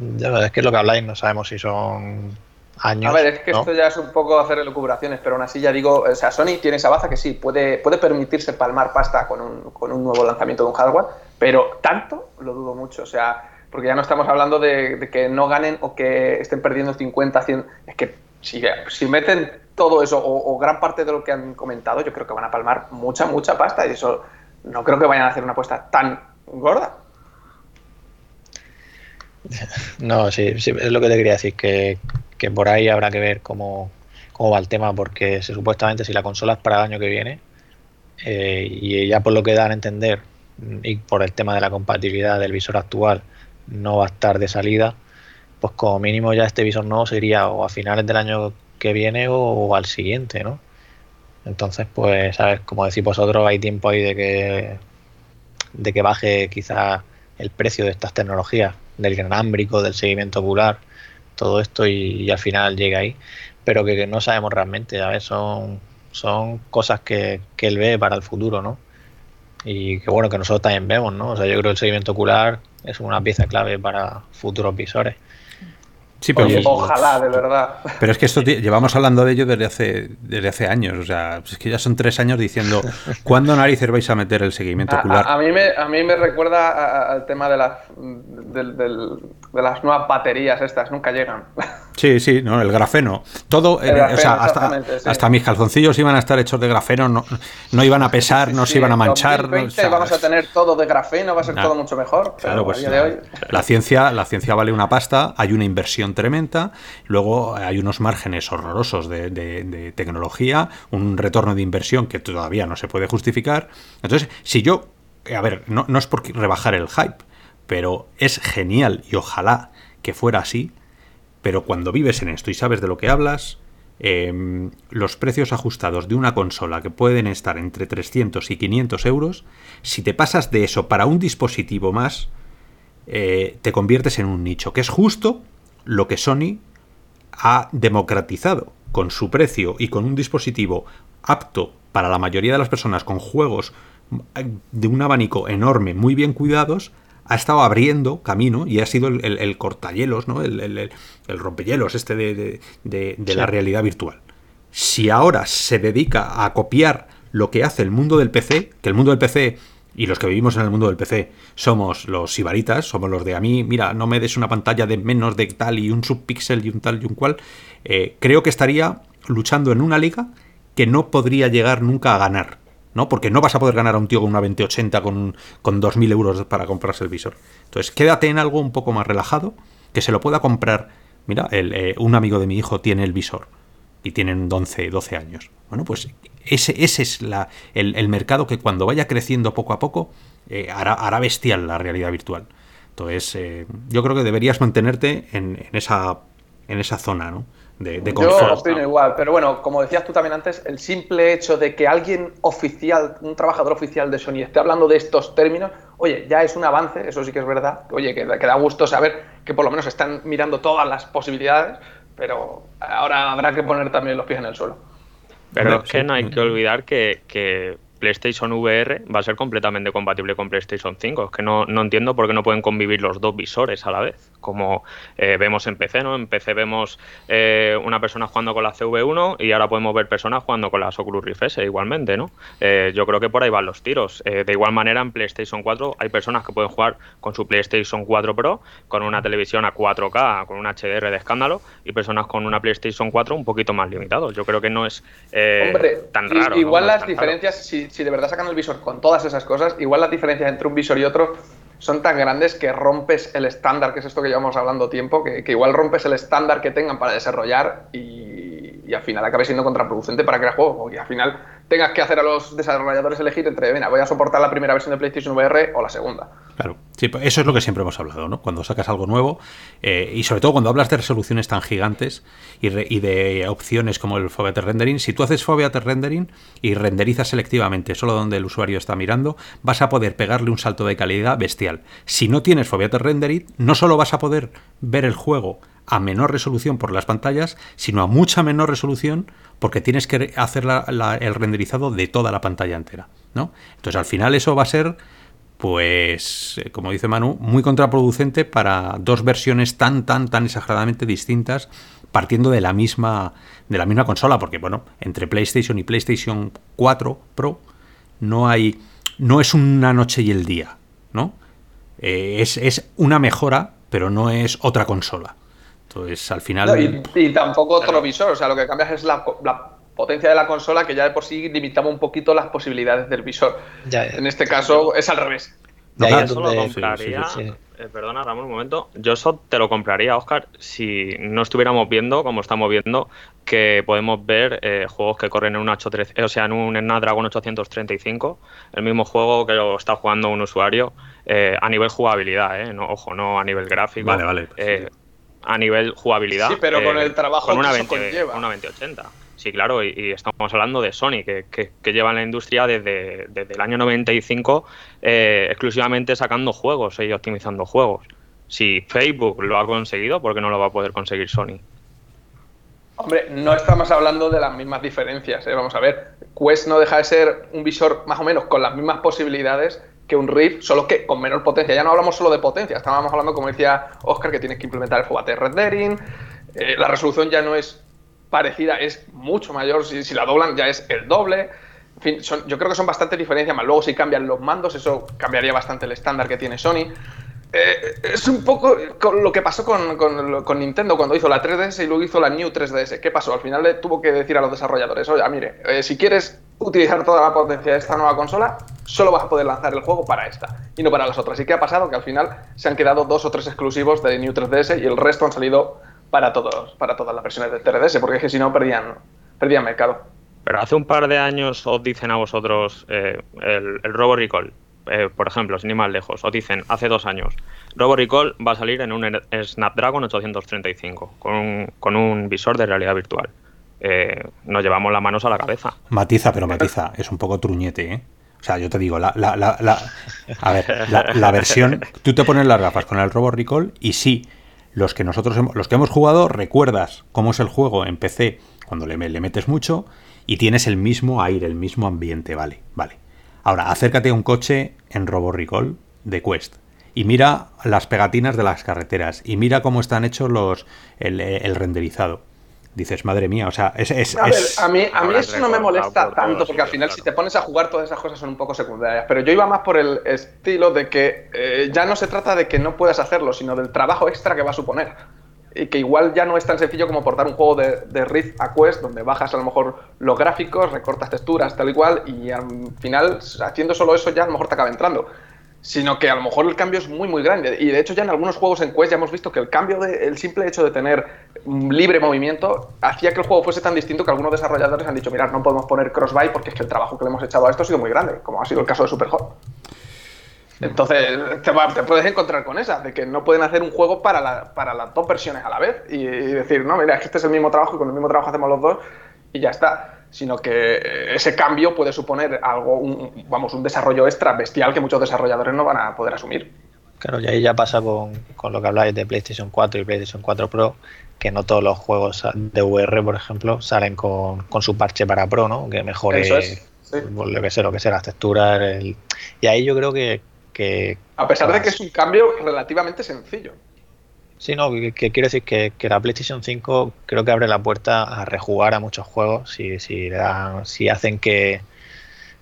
es que es lo que habláis, no sabemos si son años. A ver, es que esto ya es un poco hacer elucubraciones, pero aún así ya digo, o sea, Sony tiene esa baza que sí, puede, puede permitirse palmar pasta con un, con un nuevo lanzamiento de un hardware, pero tanto lo dudo mucho, o sea, porque ya no estamos hablando de, que no ganen o que estén perdiendo 50, 100, es que si, meten todo eso o, o gran parte de lo que han comentado, yo creo que van a palmar mucha, mucha pasta y eso no creo que vayan a hacer una apuesta tan gorda. No, sí, sí, es lo que te quería decir, que, por ahí habrá que ver cómo, va el tema, porque se, supuestamente si la consola es para el año que viene, eh, y ya por lo que dan a entender, y por el tema de la compatibilidad del visor actual, no va a estar de salida, pues como mínimo ya este visor nuevo sería o a finales del año que viene o, al siguiente, ¿no? Entonces, pues, ¿sabes? Como decís vosotros, hay tiempo ahí de que, de que baje quizás el precio de estas tecnologías del granámbrico, del seguimiento ocular, todo esto y, al final llega ahí. Pero que, no sabemos realmente, a son, son cosas que, que él ve para el futuro, ¿no? Y que bueno, que nosotros también vemos, ¿no? O sea, yo creo que el seguimiento ocular es una pieza clave para futuros visores. Sí, pero ojalá, de verdad. Pero es que esto llevamos hablando de ello desde hace, desde hace años. O sea, es que ya son tres años diciendo ¿cuándo narices vais a meter el seguimiento ocular? A, mí, me, a mí me recuerda al tema de las, de las nuevas baterías estas, nunca llegan. Sí, sí, no, el grafeno. Todo, eh, o sea, hasta, hasta, mis calzoncillos iban a estar hechos de grafeno, no, no iban a pesar, no se iban a manchar. vamos a tener todo de grafeno, va a ser todo mucho mejor. Claro, pues, de hoy... la ciencia, la ciencia vale una pasta, hay una inversión tremenda, luego hay unos márgenes horrorosos de, de tecnología, un retorno de inversión que todavía no se puede justificar. Entonces, si yo, a ver, no, no es por rebajar el hype, pero es genial y ojalá que fuera así pero cuando vives en esto y sabes de lo que hablas, em, los precios ajustados de una consola que pueden estar entre 300 y 500 euros, si te pasas de eso para un dispositivo más, eh, te conviertes en un nicho, que es justo lo que Sony ha democratizado con su precio y con un dispositivo apto para la mayoría de las personas con juegos de un abanico enorme, muy bien cuidados, ha estado abriendo camino y ha sido el, el, cortayelos, ¿no? el, el, rompehielos este de, de, la realidad virtual. Si ahora se dedica a copiar lo que hace el mundo del PC, que el mundo del PC y los que vivimos en el mundo del PC somos los sibaritas, somos los de a mí, mira, no me des una pantalla de menos de tal y un subpixel y un tal y un cual, eh, creo que estaría luchando en una liga que no podría llegar nunca a ganar. ¿No? Porque no vas a poder ganar a un tío con una 2080 con, con 2.000 euros para comprarse el visor. Entonces, quédate en algo un poco más relajado, que se lo pueda comprar. Mira, el, eh, un amigo de mi hijo tiene el visor y tienen 11, 12 años. Bueno, pues ese, ese es la, el, mercado que cuando vaya creciendo poco a poco eh, hará, bestial la realidad virtual. Entonces, eh, yo creo que deberías mantenerte en, en, esa, en esa zona, ¿no? De, Yo opino igual, pero bueno, como decías tú también antes, el simple hecho de que alguien oficial, un trabajador oficial de Sony esté hablando de estos términos, oye, ya es un avance, eso sí que es verdad, oye, que, que da gusto saber que por lo menos están mirando todas las posibilidades, pero ahora habrá que poner también los pies en el suelo. Pero es que no hay que olvidar que, que PlayStation VR va a ser completamente compatible con PlayStation 5. Es que no, no entiendo por qué no pueden convivir los dos visores a la vez, como eh, vemos en PC, ¿no? En PC vemos eh, una persona jugando con la CV1 y ahora podemos ver personas jugando con las Oculus Rift S igualmente, ¿no? Eh, yo creo que por ahí van los tiros. de igual manera, en PlayStation 4 hay personas que pueden jugar con su PlayStation 4 Pro, con una televisión a 4K, con un HDR de escándalo, y personas con una PlayStation 4 un poquito más limitados. Yo creo que no es tan raro. Igual las diferencias, si si de verdad sacan el visor con todas esas cosas, igual las diferencias entre un visor y otro son tan grandes que rompes el estándar, que es esto que llevamos hablando tiempo, que, igual rompes el estándar que tengan para desarrollar y, y al final acabe siendo contraproducente para crear juego. Y al final tengas que hacer a los desarrolladores elegir entre, venga, voy a soportar la primera versión de PlayStation VR o la segunda. Claro, sí, pues eso es lo que siempre hemos hablado, ¿no? Cuando sacas algo nuevo eh, y sobre todo cuando hablas de resoluciones tan gigantes y, de opciones como el Foveated Rendering, si tú haces Foveated Rendering y renderizas selectivamente solo donde el usuario está mirando, vas a poder pegarle un salto de calidad bestial. Si no tienes Foveated Rendering, no solo vas a poder ver el juego a menor resolución por las pantallas, sino a mucha menor resolución porque tienes que hacer el renderizado de toda la pantalla entera. ¿no? Entonces al final eso va a ser pues, eh, como dice Manu, muy contraproducente para dos versiones tan, tan, tan exageradamente distintas, partiendo de la misma, de la misma consola, porque bueno, entre PlayStation y PlayStation 4 Pro no hay, no es una noche y el día, ¿no? Eh, es, es, una mejora, pero no es otra consola. Entonces, al final. y, tampoco otro visor, o sea, lo que cambias es la, potencia de la consola que ya de por sí limitaba un poquito las posibilidades del visor. En este caso es al revés. yo eso lo compraría. Eh, perdona, Ramón, un momento. Yo eso te lo compraría, Oscar, si no estuviéramos viendo, como estamos viendo, que podemos ver eh, juegos que corren en un 813, o sea, en un Snapdragon 835, el mismo juego que lo está jugando un usuario eh, a nivel jugabilidad, ¿eh? No, ojo, no a nivel gráfico. Vale, vale. Pues a nivel jugabilidad. Sí, pero con el trabajo con una, 20, una 2080. Sí, claro, y, estamos hablando de Sony, que, que, lleva en la industria desde, desde el año 95 eh, exclusivamente sacando juegos y optimizando juegos. Si Facebook lo ha conseguido, ¿por qué no lo va a poder conseguir Sony? Hombre, no estamos hablando de las mismas diferencias. ¿eh? Vamos a ver, Quest no deja de ser un visor más o menos con las mismas posibilidades que un Rift, solo que con menor potencia. Ya no hablamos solo de potencia, estábamos hablando, como decía Oscar, que tienes que implementar el FOBAT rendering. Eh, la resolución ya no es parecida es mucho mayor, si, la doblan ya es el doble. En fin, yo creo que son bastante diferencias más. Luego si cambian los mandos, eso cambiaría bastante el estándar que tiene Sony. Eh, es un poco lo que pasó con, con, Nintendo cuando hizo la 3DS y luego hizo la New 3DS. ¿Qué pasó? Al final le tuvo que decir a los desarrolladores, oye, mire, eh, si quieres utilizar toda la potencia de esta nueva consola, solo vas a poder lanzar el juego para esta y no para las otras. ¿Y qué ha pasado? Que al final se han quedado dos o tres exclusivos de New 3DS y el resto han salido para todos, para todas las versiones de 3DS, porque es que si no perdían, perdían mercado. Pero hace un par de años os dicen a vosotros eh, el, el, Robo Recall, eh, por ejemplo, sin ir más lejos, os dicen hace dos años, Robo Recall va a salir en un Snapdragon 835 con un, con un visor de realidad virtual. Eh, nos llevamos las manos a la cabeza. Matiza, pero matiza, es un poco truñete, ¿eh? O sea, yo te digo, la, la, la, a ver, la, versión, tú te pones las gafas con el Robo Recall y sí, los que nosotros los que hemos jugado recuerdas cómo es el juego en PC cuando le, metes mucho y tienes el mismo aire, el mismo ambiente, vale, vale. Ahora, acércate a un coche en Robo Recall de Quest y mira las pegatinas de las carreteras y mira cómo están hechos los el renderizado dices, madre mía, o sea, es... es, a, ver, a mí, a mí eso no me molesta tanto, porque al final si te pones a jugar todas esas cosas son un poco secundarias, pero yo iba más por el estilo de que eh, ya no se trata de que no puedas hacerlo, sino del trabajo extra que va a suponer. Y que igual ya no es tan sencillo como portar un juego de, de Rift a Quest, donde bajas a lo mejor los gráficos, recortas texturas, tal y cual, y al final, haciendo solo eso, ya a lo mejor te acaba entrando sino que a lo mejor el cambio es muy muy grande. Y de hecho ya en algunos juegos en Quest ya hemos visto que el cambio de, el simple hecho de tener libre movimiento hacía que el juego fuese tan distinto que algunos desarrolladores han dicho mirad no podemos poner crossbuy porque es que el trabajo que le hemos echado a esto ha sido muy grande como ha sido el caso de Superhot entonces te, puedes encontrar con esa de que no pueden hacer un juego para, la, para las dos versiones a la vez y, y decir no mira es que este es el mismo trabajo y con el mismo trabajo hacemos los dos y ya está sino que ese cambio puede suponer algo, un, vamos, un desarrollo extra bestial que muchos desarrolladores no van a poder asumir. Claro, y ahí ya pasa con, lo que habláis de PlayStation 4 y PlayStation 4 Pro, que no todos los juegos de VR, por ejemplo, salen con, su parche para Pro, ¿no? Que mejore lo que sea, lo que sea, las texturas. Y ahí yo creo que, que a pesar de que es un cambio relativamente sencillo. Sí, no, que, quiero decir que, la PlayStation 5 creo que abre la puerta a rejugar a muchos juegos si, si, le dan, si hacen que,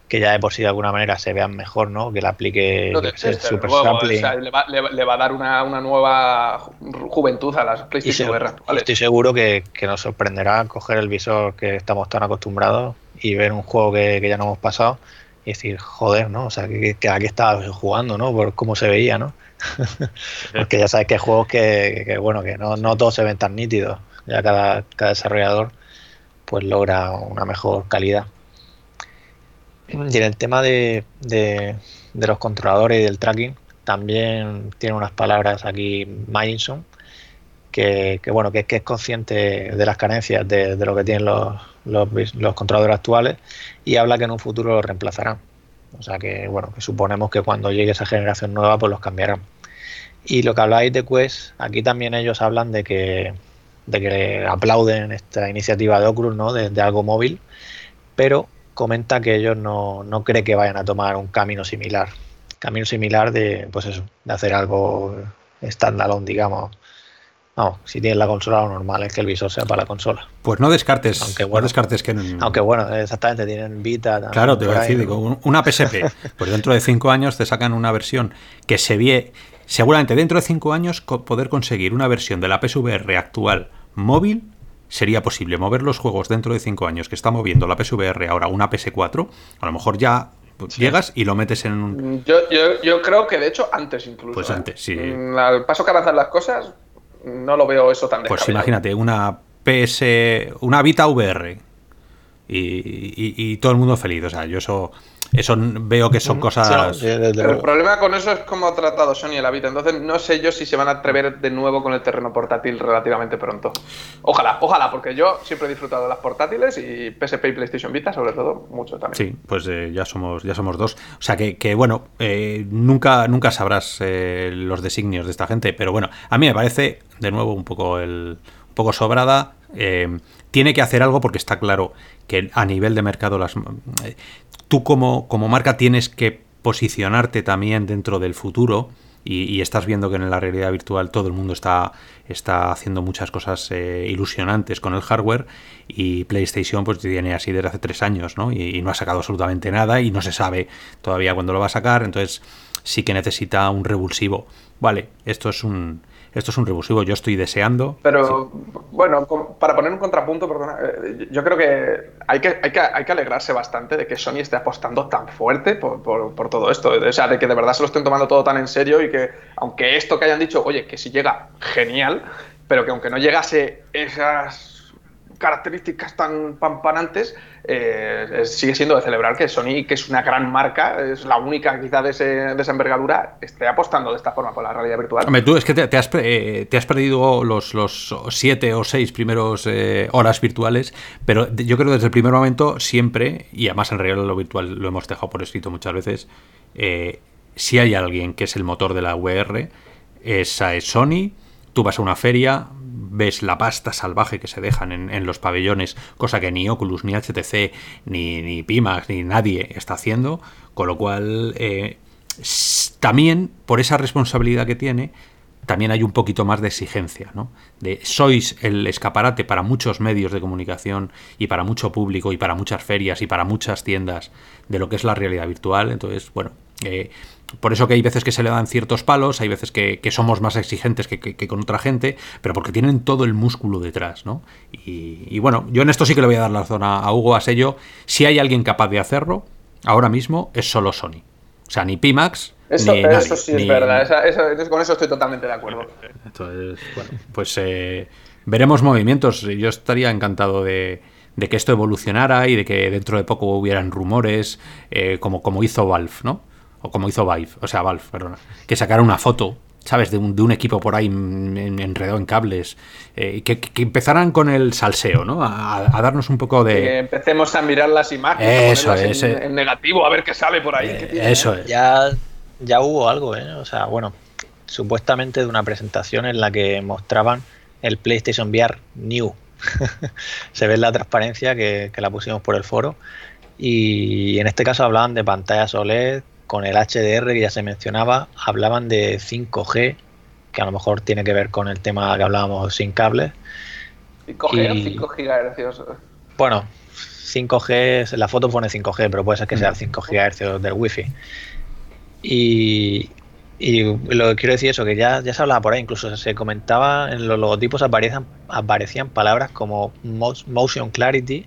ya de por sí de alguna manera se vean mejor, ¿no? Que le aplique super sampling. le, va, a dar una, nueva juventud a las PlayStation VR Estoy seguro que, nos sorprenderá coger el visor que estamos tan acostumbrados y ver un juego que, ya no hemos pasado y decir, joder, ¿no? O sea, que, aquí estaba jugando, ¿no? Por cómo se veía, ¿no? Porque ya sabes que hay juegos que, bueno, que no, no, todos se ven tan nítidos. Ya cada, cada desarrollador pues logra una mejor calidad. Y en el tema de, de, los controladores y del tracking, también tiene unas palabras aquí Myinson, que, bueno, que, es consciente de las carencias de, lo que tienen los, los, los, controladores actuales y habla que en un futuro los reemplazarán. O sea que, bueno, que suponemos que cuando llegue esa generación nueva, pues los cambiarán. Y lo que habláis de Quest, aquí también ellos hablan de que, de que aplauden esta iniciativa de Oculus, ¿no? De, algo móvil, pero comenta que ellos no, no creen que vayan a tomar un camino similar. camino similar de, pues eso, de hacer algo standalone, digamos. Vamos, si tienes la consola, lo normal es que el visor sea para la consola. Pues no descartes, Aunque no bueno. descartes que... Aunque bueno, exactamente, tienen Vita. también Claro, te voy a decir, ¿no? digo, una PSP, pues dentro de cinco años te sacan una versión que se vie, seguramente dentro de cinco años co- poder conseguir una versión de la PSVR actual móvil sería posible. Mover los juegos dentro de cinco años que está moviendo la PSVR ahora una PS4, a lo mejor ya pues, llegas y lo metes en un... Yo, yo, yo creo que de hecho antes incluso. Pues ¿eh? antes, sí. Mm, Al paso que avanzan las cosas, no lo veo eso tan Pues descabellado. imagínate, una PS, una Vita VR y, y- y todo el mundo feliz. O sea, yo eso, eso veo que son cosas... Sí, desde Pero el problema con eso es cómo ha tratado Sony en la Vita. Entonces no sé yo si se van a atrever de nuevo con el terreno portátil relativamente pronto. Ojalá, ojalá, porque yo siempre he disfrutado de las portátiles y PSP y PlayStation Vita, sobre todo, mucho también. Sí, pues eh, ya somos ya somos dos. O sea que, que, bueno, eh, nunca nunca sabrás eh, los designios de esta gente, pero bueno, a mí me parece de nuevo un poco el un poco sobrada. eh, tiene que hacer algo porque está claro que a nivel de mercado las eh, tú como como marca tienes que posicionarte también dentro del futuro. Y, estás viendo que en la realidad virtual todo el mundo está, está haciendo muchas cosas eh, ilusionantes con el hardware y PlayStation pues tiene así desde hace tres años ¿no? y no ha sacado absolutamente nada y no se sabe todavía cuándo lo va a sacar entonces sí que necesita un revulsivo vale esto es un esto es un revulsivo yo estoy deseando Pero bueno, para poner un contrapunto, perdona, eh, yo creo que hay, que hay que hay que alegrarse bastante de que Sony esté apostando tan fuerte por, por- por todo esto. O sea, de que de verdad se lo estén tomando todo tan en serio y que, aunque esto que hayan dicho, oye, que si llega, genial, pero que aunque no llegase esas características tan pampanantes, eh, es- sigue siendo de celebrar que Sony, que es una gran marca, es la única quizá de, esa envergadura, esté apostando de esta forma por la realidad virtual. Hombre, tú es que te, has, eh, te has perdido los, los siete o seis primeros eh, horas virtuales, pero yo creo que desde el primer momento siempre, y además en realidad lo virtual lo hemos dejado por escrito muchas veces, eh, si hay alguien que es el motor de la VR, esa es Sony, tú vas a una feria, ves la pasta salvaje que se dejan en, en los pabellones, cosa que ni Oculus, ni HTC, ni, ni Pimax, ni nadie está haciendo, con lo cual eh, también por esa responsabilidad que tiene, también hay un poquito más de exigencia, ¿no? De sois el escaparate para muchos medios de comunicación y para mucho público y para muchas ferias y para muchas tiendas de lo que es la realidad virtual. Entonces, bueno, eh, por eso que hay veces que se le dan ciertos palos, hay veces que, que somos más exigentes que, que- que con otra gente, pero porque tienen todo el músculo detrás, ¿no? Y, y bueno, yo en esto sí que le voy a dar la zona a Hugo, a Sello. Si hay alguien capaz de hacerlo, ahora mismo es solo Sony. O sea, ni Pimax, Eso, ni eso nadie, sí es verdad, esa- eso- con eso estoy totalmente de acuerdo. entonces, bueno, pues eh, veremos movimientos. Yo estaría encantado de, de que esto evolucionara y de que dentro de poco hubieran rumores, eh, como, como hizo Valve, ¿no? O como hizo Valve, o sea, Valve, perdona. Que sacara una foto, ¿sabes? De un, de un equipo por ahí en- enredado en cables. eh, que, que empezaran con el salseo, ¿no? A, a darnos un poco Que de... empecemos a mirar las imágenes, Eso es, en, eh. en negativo, a ver qué sale por ahí. eh, tiene. eso es. Ya, ya hubo algo, ¿eh? O sea, bueno, supuestamente de una presentación en la que mostraban el PlayStation VR New. Se ve en la transparencia que, que la pusimos por el foro. Y en este caso hablaban de pantallas OLED con el HDR que ya se mencionaba. Hablaban de 5G, que a lo mejor tiene que ver con el tema que hablábamos sin cables. 5G o y- 5 gigahercios. Bueno, 5G, la foto pone 5G, pero puede ser que sea 5 GHz del Wi-Fi. Y, y lo que quiero decir es eso, que ya, ya se hablaba por ahí, incluso se comentaba en los logotipos aparecían, aparecían palabras como mo- Motion Clarity,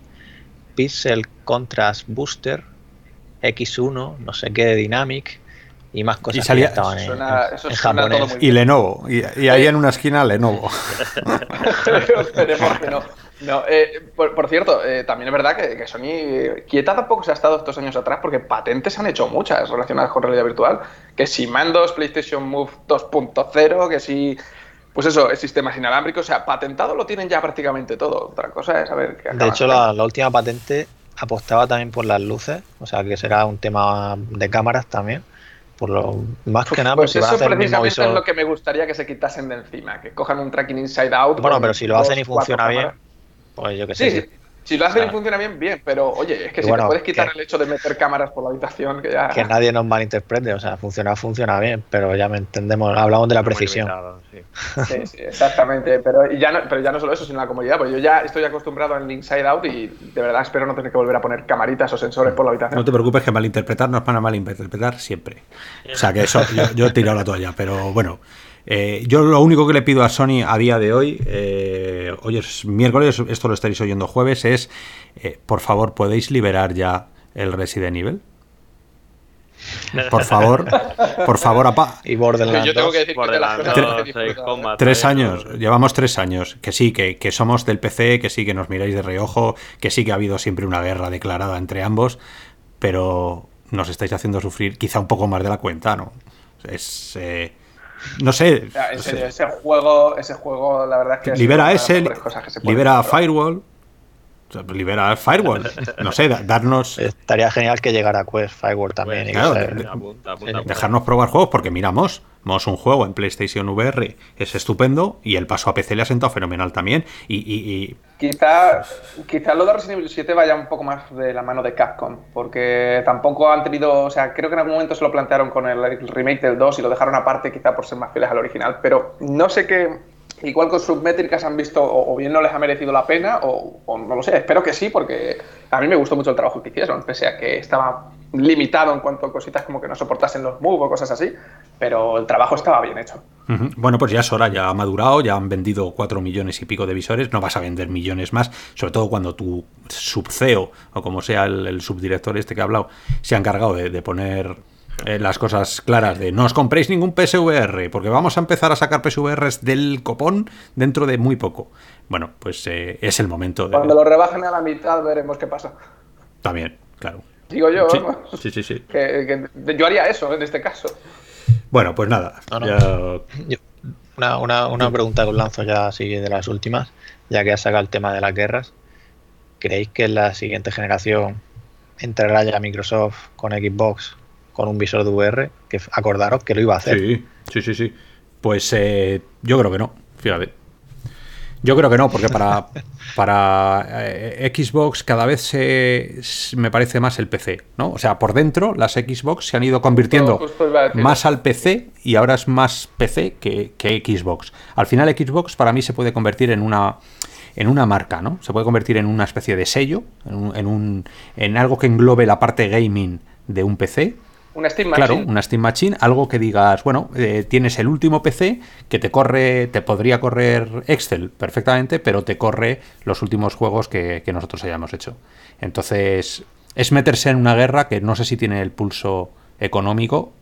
Pixel Contrast Booster, X1, no sé qué, Dynamic y más cosas salía- que ya estaban en, Suena- en- eso en suena todo japonés. Y Lenovo. Y, y ahí en una esquina Lenovo. Esperemos que no. No, eh, por, por cierto, eh, también es verdad que, que Sony quieta tampoco se ha estado estos años atrás porque patentes han hecho muchas relacionadas con realidad virtual. Que si mandos, PlayStation Move 2.0, que si, pues eso, sistemas inalámbricos, o sea, patentado lo tienen ya prácticamente todo. Otra cosa es a ver qué De hecho, la última patente apostaba también por las luces, o sea que será un tema de cámaras también. Por lo más que nada, Pues pues si vas a eso hacer precisamente es lo que me gustaría que se quitasen de encima, que cojan un tracking inside out. Bueno, pero si lo hacen y funciona bien, cámaras. pues yo que sé. Sí, Si lo hacen y funciona bien, bien, pero oye, es que Y si bueno, te puedes quitar que- el hecho de meter cámaras por la habitación, que ya. Que nadie nos malinterprete, o sea, funciona, funciona bien, pero ya me entendemos, hablamos de la precisión. limitado, sí. Sí, sí, exactamente. Pero ya, no, pero ya no solo eso, sino la comodidad. Porque yo ya estoy acostumbrado al Inside Out y de verdad espero no tener que volver a poner camaritas o sensores por la habitación. No te preocupes que malinterpretar nos van a malinterpretar siempre. O sea que eso, yo, yo he tirado la toalla, pero bueno. Eh, yo lo único que le pido a Sony a día de hoy, eh, hoy es miércoles, esto lo estaréis oyendo jueves, es, eh, por favor, ¿podéis liberar ya el Resident Evil? Por favor, por favor, apa. Y Borderlands yo tengo 2, que decir que de las Borderlands cosas que he 2, Ace disfrutado, Combat Tres 3, años, llevamos tres años. Que sí, que, que somos del PC, que sí, que nos miráis de reojo, que sí que ha habido siempre una guerra declarada entre ambos, pero nos estáis haciendo sufrir quizá un poco más de la cuenta, ¿no? Es. eh, no sé. O sea, en serio, ese juego, ese juego, la verdad es que. libera las ese, cosas que se pueden libera hacer. Firewall. o sea, libera Firewall. No sé, da- darnos. Estaría genial que llegara Quest Firewall también. y que Claro, se- de- de- Apunta, apunta, Sí. apunta. Dejarnos probar juegos, porque miramos, vamos un juego en PlayStation VR, es estupendo, y el paso a PC le ha sentado fenomenal también. Y, y- y Quizá, lo de Resident Evil 7 vaya un poco más de la mano de Capcom, porque tampoco han tenido, o sea, creo que en algún momento se lo plantearon con el, remake del 2 y lo dejaron aparte quizá por ser más fieles al original, pero no sé qué, igual con sus métricas han visto o bien no les ha merecido la pena o, o no lo sé, espero que sí, porque a mí me gustó mucho el trabajo que hicieron, pese a que estaba limitado en cuanto a cositas como que no soportasen los moves o cosas así, pero el trabajo estaba bien hecho. Bueno, pues ya es hora, ya ha madurado, ya han vendido 4 millones y pico de visores, no vas a vender millones más, sobre todo cuando tu subceo, o como sea el, el subdirector este que ha hablado, se ha encargado de, de poner eh, las cosas claras de no os compréis ningún PSVR, porque vamos a empezar a sacar PSVRs del copón dentro de muy poco. Bueno, pues eh, es el momento de... Cuando lo rebajen a la mitad veremos qué pasa. También, claro. Digo yo, Sí, ¿no? sí, sí, sí. Que, que yo haría eso en este caso. Bueno, pues nada. No, no. ya- Yo- una, una, una pregunta que os lanzo ya así de las últimas, ya que has sacado el tema de las guerras. ¿Creéis que en la siguiente generación entrará ya Microsoft con Xbox con un visor de VR? Que acordaros que lo iba a hacer. Sí, sí, sí, sí. Pues eh, yo creo que no, fíjate. Yo creo que no, porque para, para eh, Xbox cada vez se, me parece más el PC, ¿no? O sea, por dentro las Xbox se han ido convirtiendo más al PC y ahora es más PC que, que Xbox. Al final Xbox para mí se puede convertir en una en una marca, ¿no? Se puede convertir en una especie de sello, en, un, en, un- en algo que englobe la parte gaming de un PC Una Steam Claro, Machine. una Steam Machine, algo que digas, bueno, eh, tienes el último PC que te corre, te podría correr Excel perfectamente, pero te corre los últimos juegos que, que nosotros hayamos hecho. Entonces, es meterse en una guerra que no sé si tiene el pulso económico,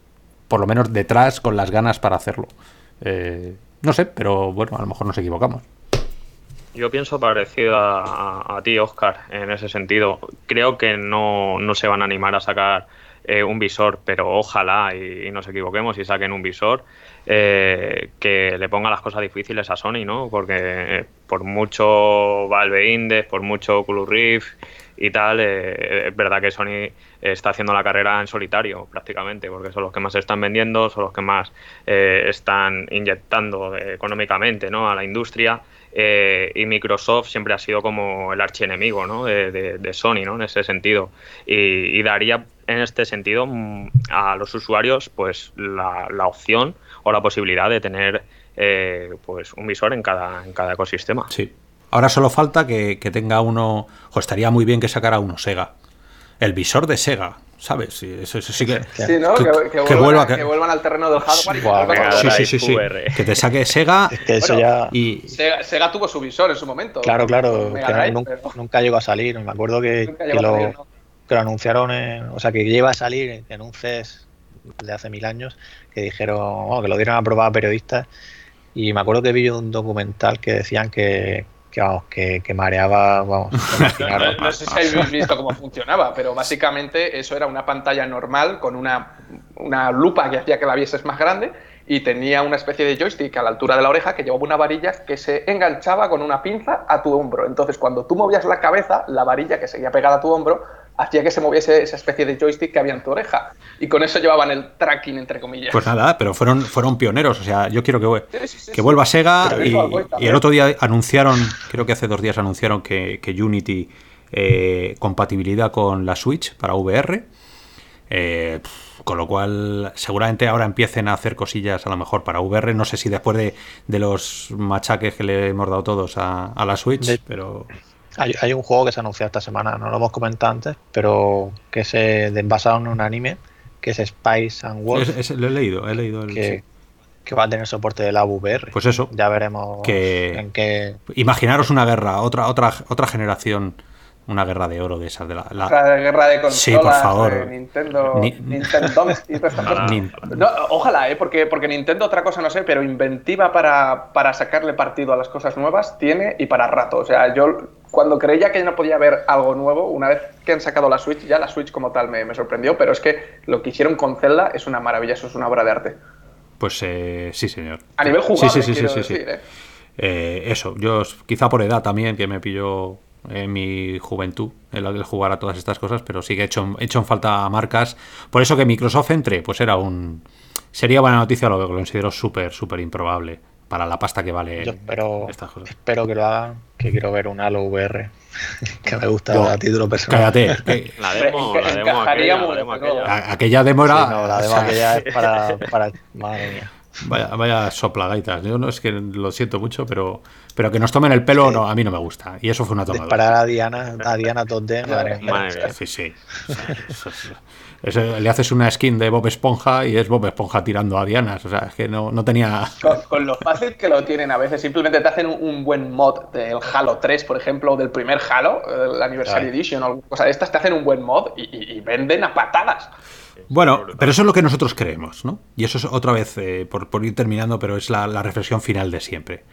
por lo menos detrás con las ganas para hacerlo. Eh, no sé, pero bueno, a lo mejor nos equivocamos. Yo pienso parecido a, a- a ti, Oscar, en ese sentido. Creo que no, no se van a animar a sacar eh, un visor, pero ojalá y, nos equivoquemos y saquen un visor eh, que le ponga las cosas difíciles a Sony, ¿no? Porque eh, por mucho Valve Index, por mucho Oculus Rift y tal, eh, es verdad que Sony está haciendo la carrera en solitario prácticamente, porque son los que más están vendiendo, son los que más eh, están inyectando económicamente ¿no? a la industria. Eh, y Microsoft siempre ha sido como el archienemigo ¿no? de, Sony ¿no? en ese sentido. Y, daría en este sentido mm, a los usuarios pues la, la opción o la posibilidad de tener eh, pues un visor en cada, en cada ecosistema. Sí. Ahora solo falta que tenga uno. O estaría muy bien que sacara uno Sega. El visor de Sega, ¿sabes? Sí, eso, eso sí que. Sí, ¿no? que- Que, que que vuelvan, vuelva, a- que- que vuelvan al terreno del hardware y Sí, sí, sí, sí. Que te saque Sega Es que eso Bueno, ya. y. Sega, Sega tuvo su visor en su momento. Claro, claro, que Drive, nunca, pero- nunca llegó a salir. Me acuerdo que, lo, salir, ¿no? que lo anunciaron, en- o sea, que lleva a salir en un CES de hace mil años, que dijeron, bueno, que lo dieron a probar a periodistas. Y me acuerdo que vi un documental que decían que, que, vamos, que, que mareaba, vamos, no sé si habéis visto cómo funcionaba, pero básicamente eso era una pantalla normal con una, una lupa que hacía que la vieses más grande y tenía una especie de joystick a la altura de la oreja que llevaba una varilla que se enganchaba con una pinza a tu hombro. Entonces, cuando tú movías la cabeza, la varilla que seguía pegada a tu hombro hacía que se moviese esa especie de joystick que había en tu oreja. Y con eso llevaban el tracking, entre comillas. Pues nada, pero fueron, fueron pioneros. O sea, yo quiero que, vue- Sí, sí, sí, que sí. vuelva Sega y, el otro día anunciaron, creo que hace dos días anunciaron que, que Unity eh, compatibilidad con la Switch para VR. Eh, con lo cual, seguramente ahora empiecen a hacer cosillas a lo mejor para VR. No sé si después de, de los machaques que le hemos dado todos a, a la Switch, De- pero Hay, hay un juego que se ha anunciado esta semana, no lo hemos comentado antes, pero que es eh, de- basado en un anime, que es Spice and Wolf, es- es- lo he leído, he leído el- que, sí. que va a tener soporte de la VR. Pues eso, ya veremos que- en qué. imaginaros una guerra, otra, otra, otra generación, una guerra de oro de esas de la, la- guerra de consolas, Sí, por favor. de Nintendo, Ni- Nintendo y. Ni- No, ojalá, ¿eh? porque, porque Nintendo otra cosa no sé, pero inventiva para, para sacarle partido a las cosas nuevas tiene y para rato. O sea, yo cuando creía que no podía haber algo nuevo, una vez que han sacado la Switch, ya la Switch como tal me, me sorprendió, pero es que lo que hicieron con Zelda es una maravilla, eso es una obra de arte. Pues eh, sí, señor. A nivel jugable, sí, sí, sí, sí, sí. ¿eh? Eh, eso, yo quizá por edad también, que me pilló en mi juventud el, el jugar a todas estas cosas, pero sí que he hecho, he hecho en falta marcas. Por eso que Microsoft entre, pues era un... Sería buena noticia, lo que lo considero súper, súper improbable para la pasta que vale Yo espero, estas cosas. espero que lo hagan, que quiero ver un Halo VR, que me gusta Yo- a título personal. Cállate. que- La demo, la demo aquella, la demo aquella. demo era... Sí, no, la o demo sea, aquella es para, para. Madre mía. Vaya, vaya soplagaitas. Yo no es que lo siento mucho, pero, pero que nos tomen el pelo no, a mí no me gusta. Y eso fue una tomada. Disparar a Diana, a Diana 2D, madre mía. Madre mía. Sí, sí. O sea, eso es- le haces una skin de Bob Esponja y es Bob Esponja tirando a dianas. O sea, es que no, no tenía. Con, con lo fácil que lo tienen a veces, simplemente te hacen un, un buen mod del Halo 3, por ejemplo, o del primer Halo, el Anniversary Claro. Edition o alguna cosa de estas, te hacen un buen mod y, y- y venden a patadas. Bueno, pero eso es lo que nosotros creemos, ¿no? Y eso es otra vez, eh, por, por ir terminando, pero es la, la reflexión final de siempre.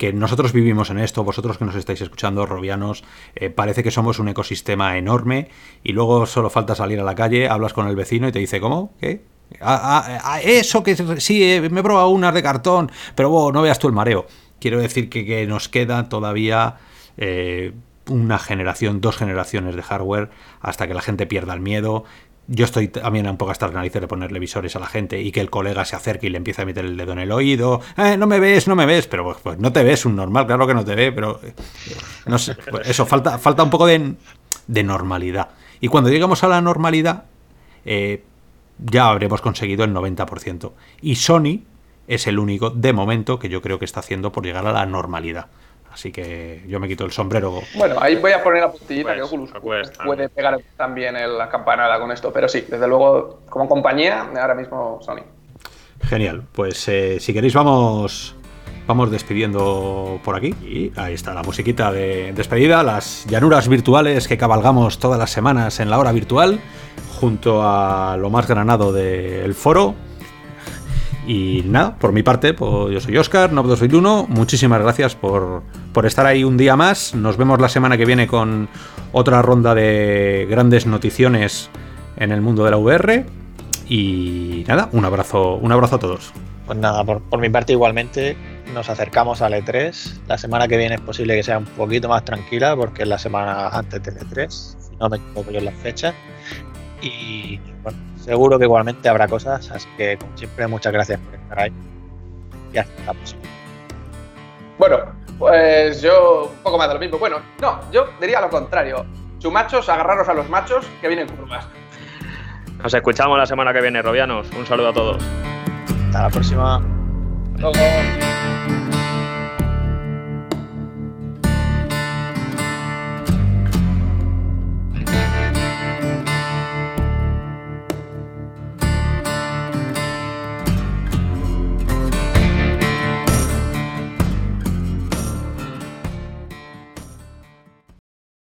Que nosotros vivimos en esto, vosotros que nos estáis escuchando, robianos, eh, parece que somos un ecosistema enorme y luego solo falta salir a la calle, hablas con el vecino y te dice, ¿cómo? ¿Qué? Ah, ah, ah, eso que sí, eh, me he probado unas de cartón, pero vos no veas tú el mareo. Quiero decir que, que nos queda todavía eh, una generación, dos generaciones de hardware hasta que la gente pierda el miedo. Yo estoy también un poco hasta las narices de ponerle visores a la gente y que el colega se acerque y le empiece a meter el dedo en el oído. "Eh, no me ves, no me ves, pero pues, pues no te ves un normal, claro que no te ve, pero eh, no sé, pues eso, falta, falta un poco de, de normalidad. Y cuando llegamos a la normalidad, eh, ya habremos conseguido el 90%. Y Sony es el único, de momento, que yo creo que está haciendo por llegar a la normalidad. Así que yo me quito el sombrero. Bueno, ahí voy a poner la puntillita Pues, que Oculus acuesta. puede pegar también en la campanada con esto, pero sí, desde luego, como compañía, ahora mismo Sony. Genial. Pues eh, si queréis vamos vamos despidiendo por aquí. Y ahí está la musiquita de despedida, las llanuras virtuales que cabalgamos todas las semanas en la hora virtual, junto a lo más granado del foro. Y nada, por mi parte, pues yo soy Oscar, Nob221. Muchísimas gracias por, por estar ahí un día más. Nos vemos la semana que viene con otra ronda de grandes noticiones en el mundo de la VR. Y nada, un abrazo, un abrazo a todos. Pues nada, por, por mi parte igualmente nos acercamos al E3. La semana que viene es posible que sea un poquito más tranquila porque es la semana antes del E3, si no me equivoco yo en las fechas. Y bueno, seguro que igualmente habrá cosas, así que como siempre muchas gracias por estar ahí. Y hasta la próxima. Bueno, pues yo un poco más de lo mismo. Bueno, no, yo diría lo contrario. Chumachos, agarraros a los machos que vienen curvas. Nos escuchamos la semana que viene, Robianos. Un saludo a todos. Hasta la próxima. Luego...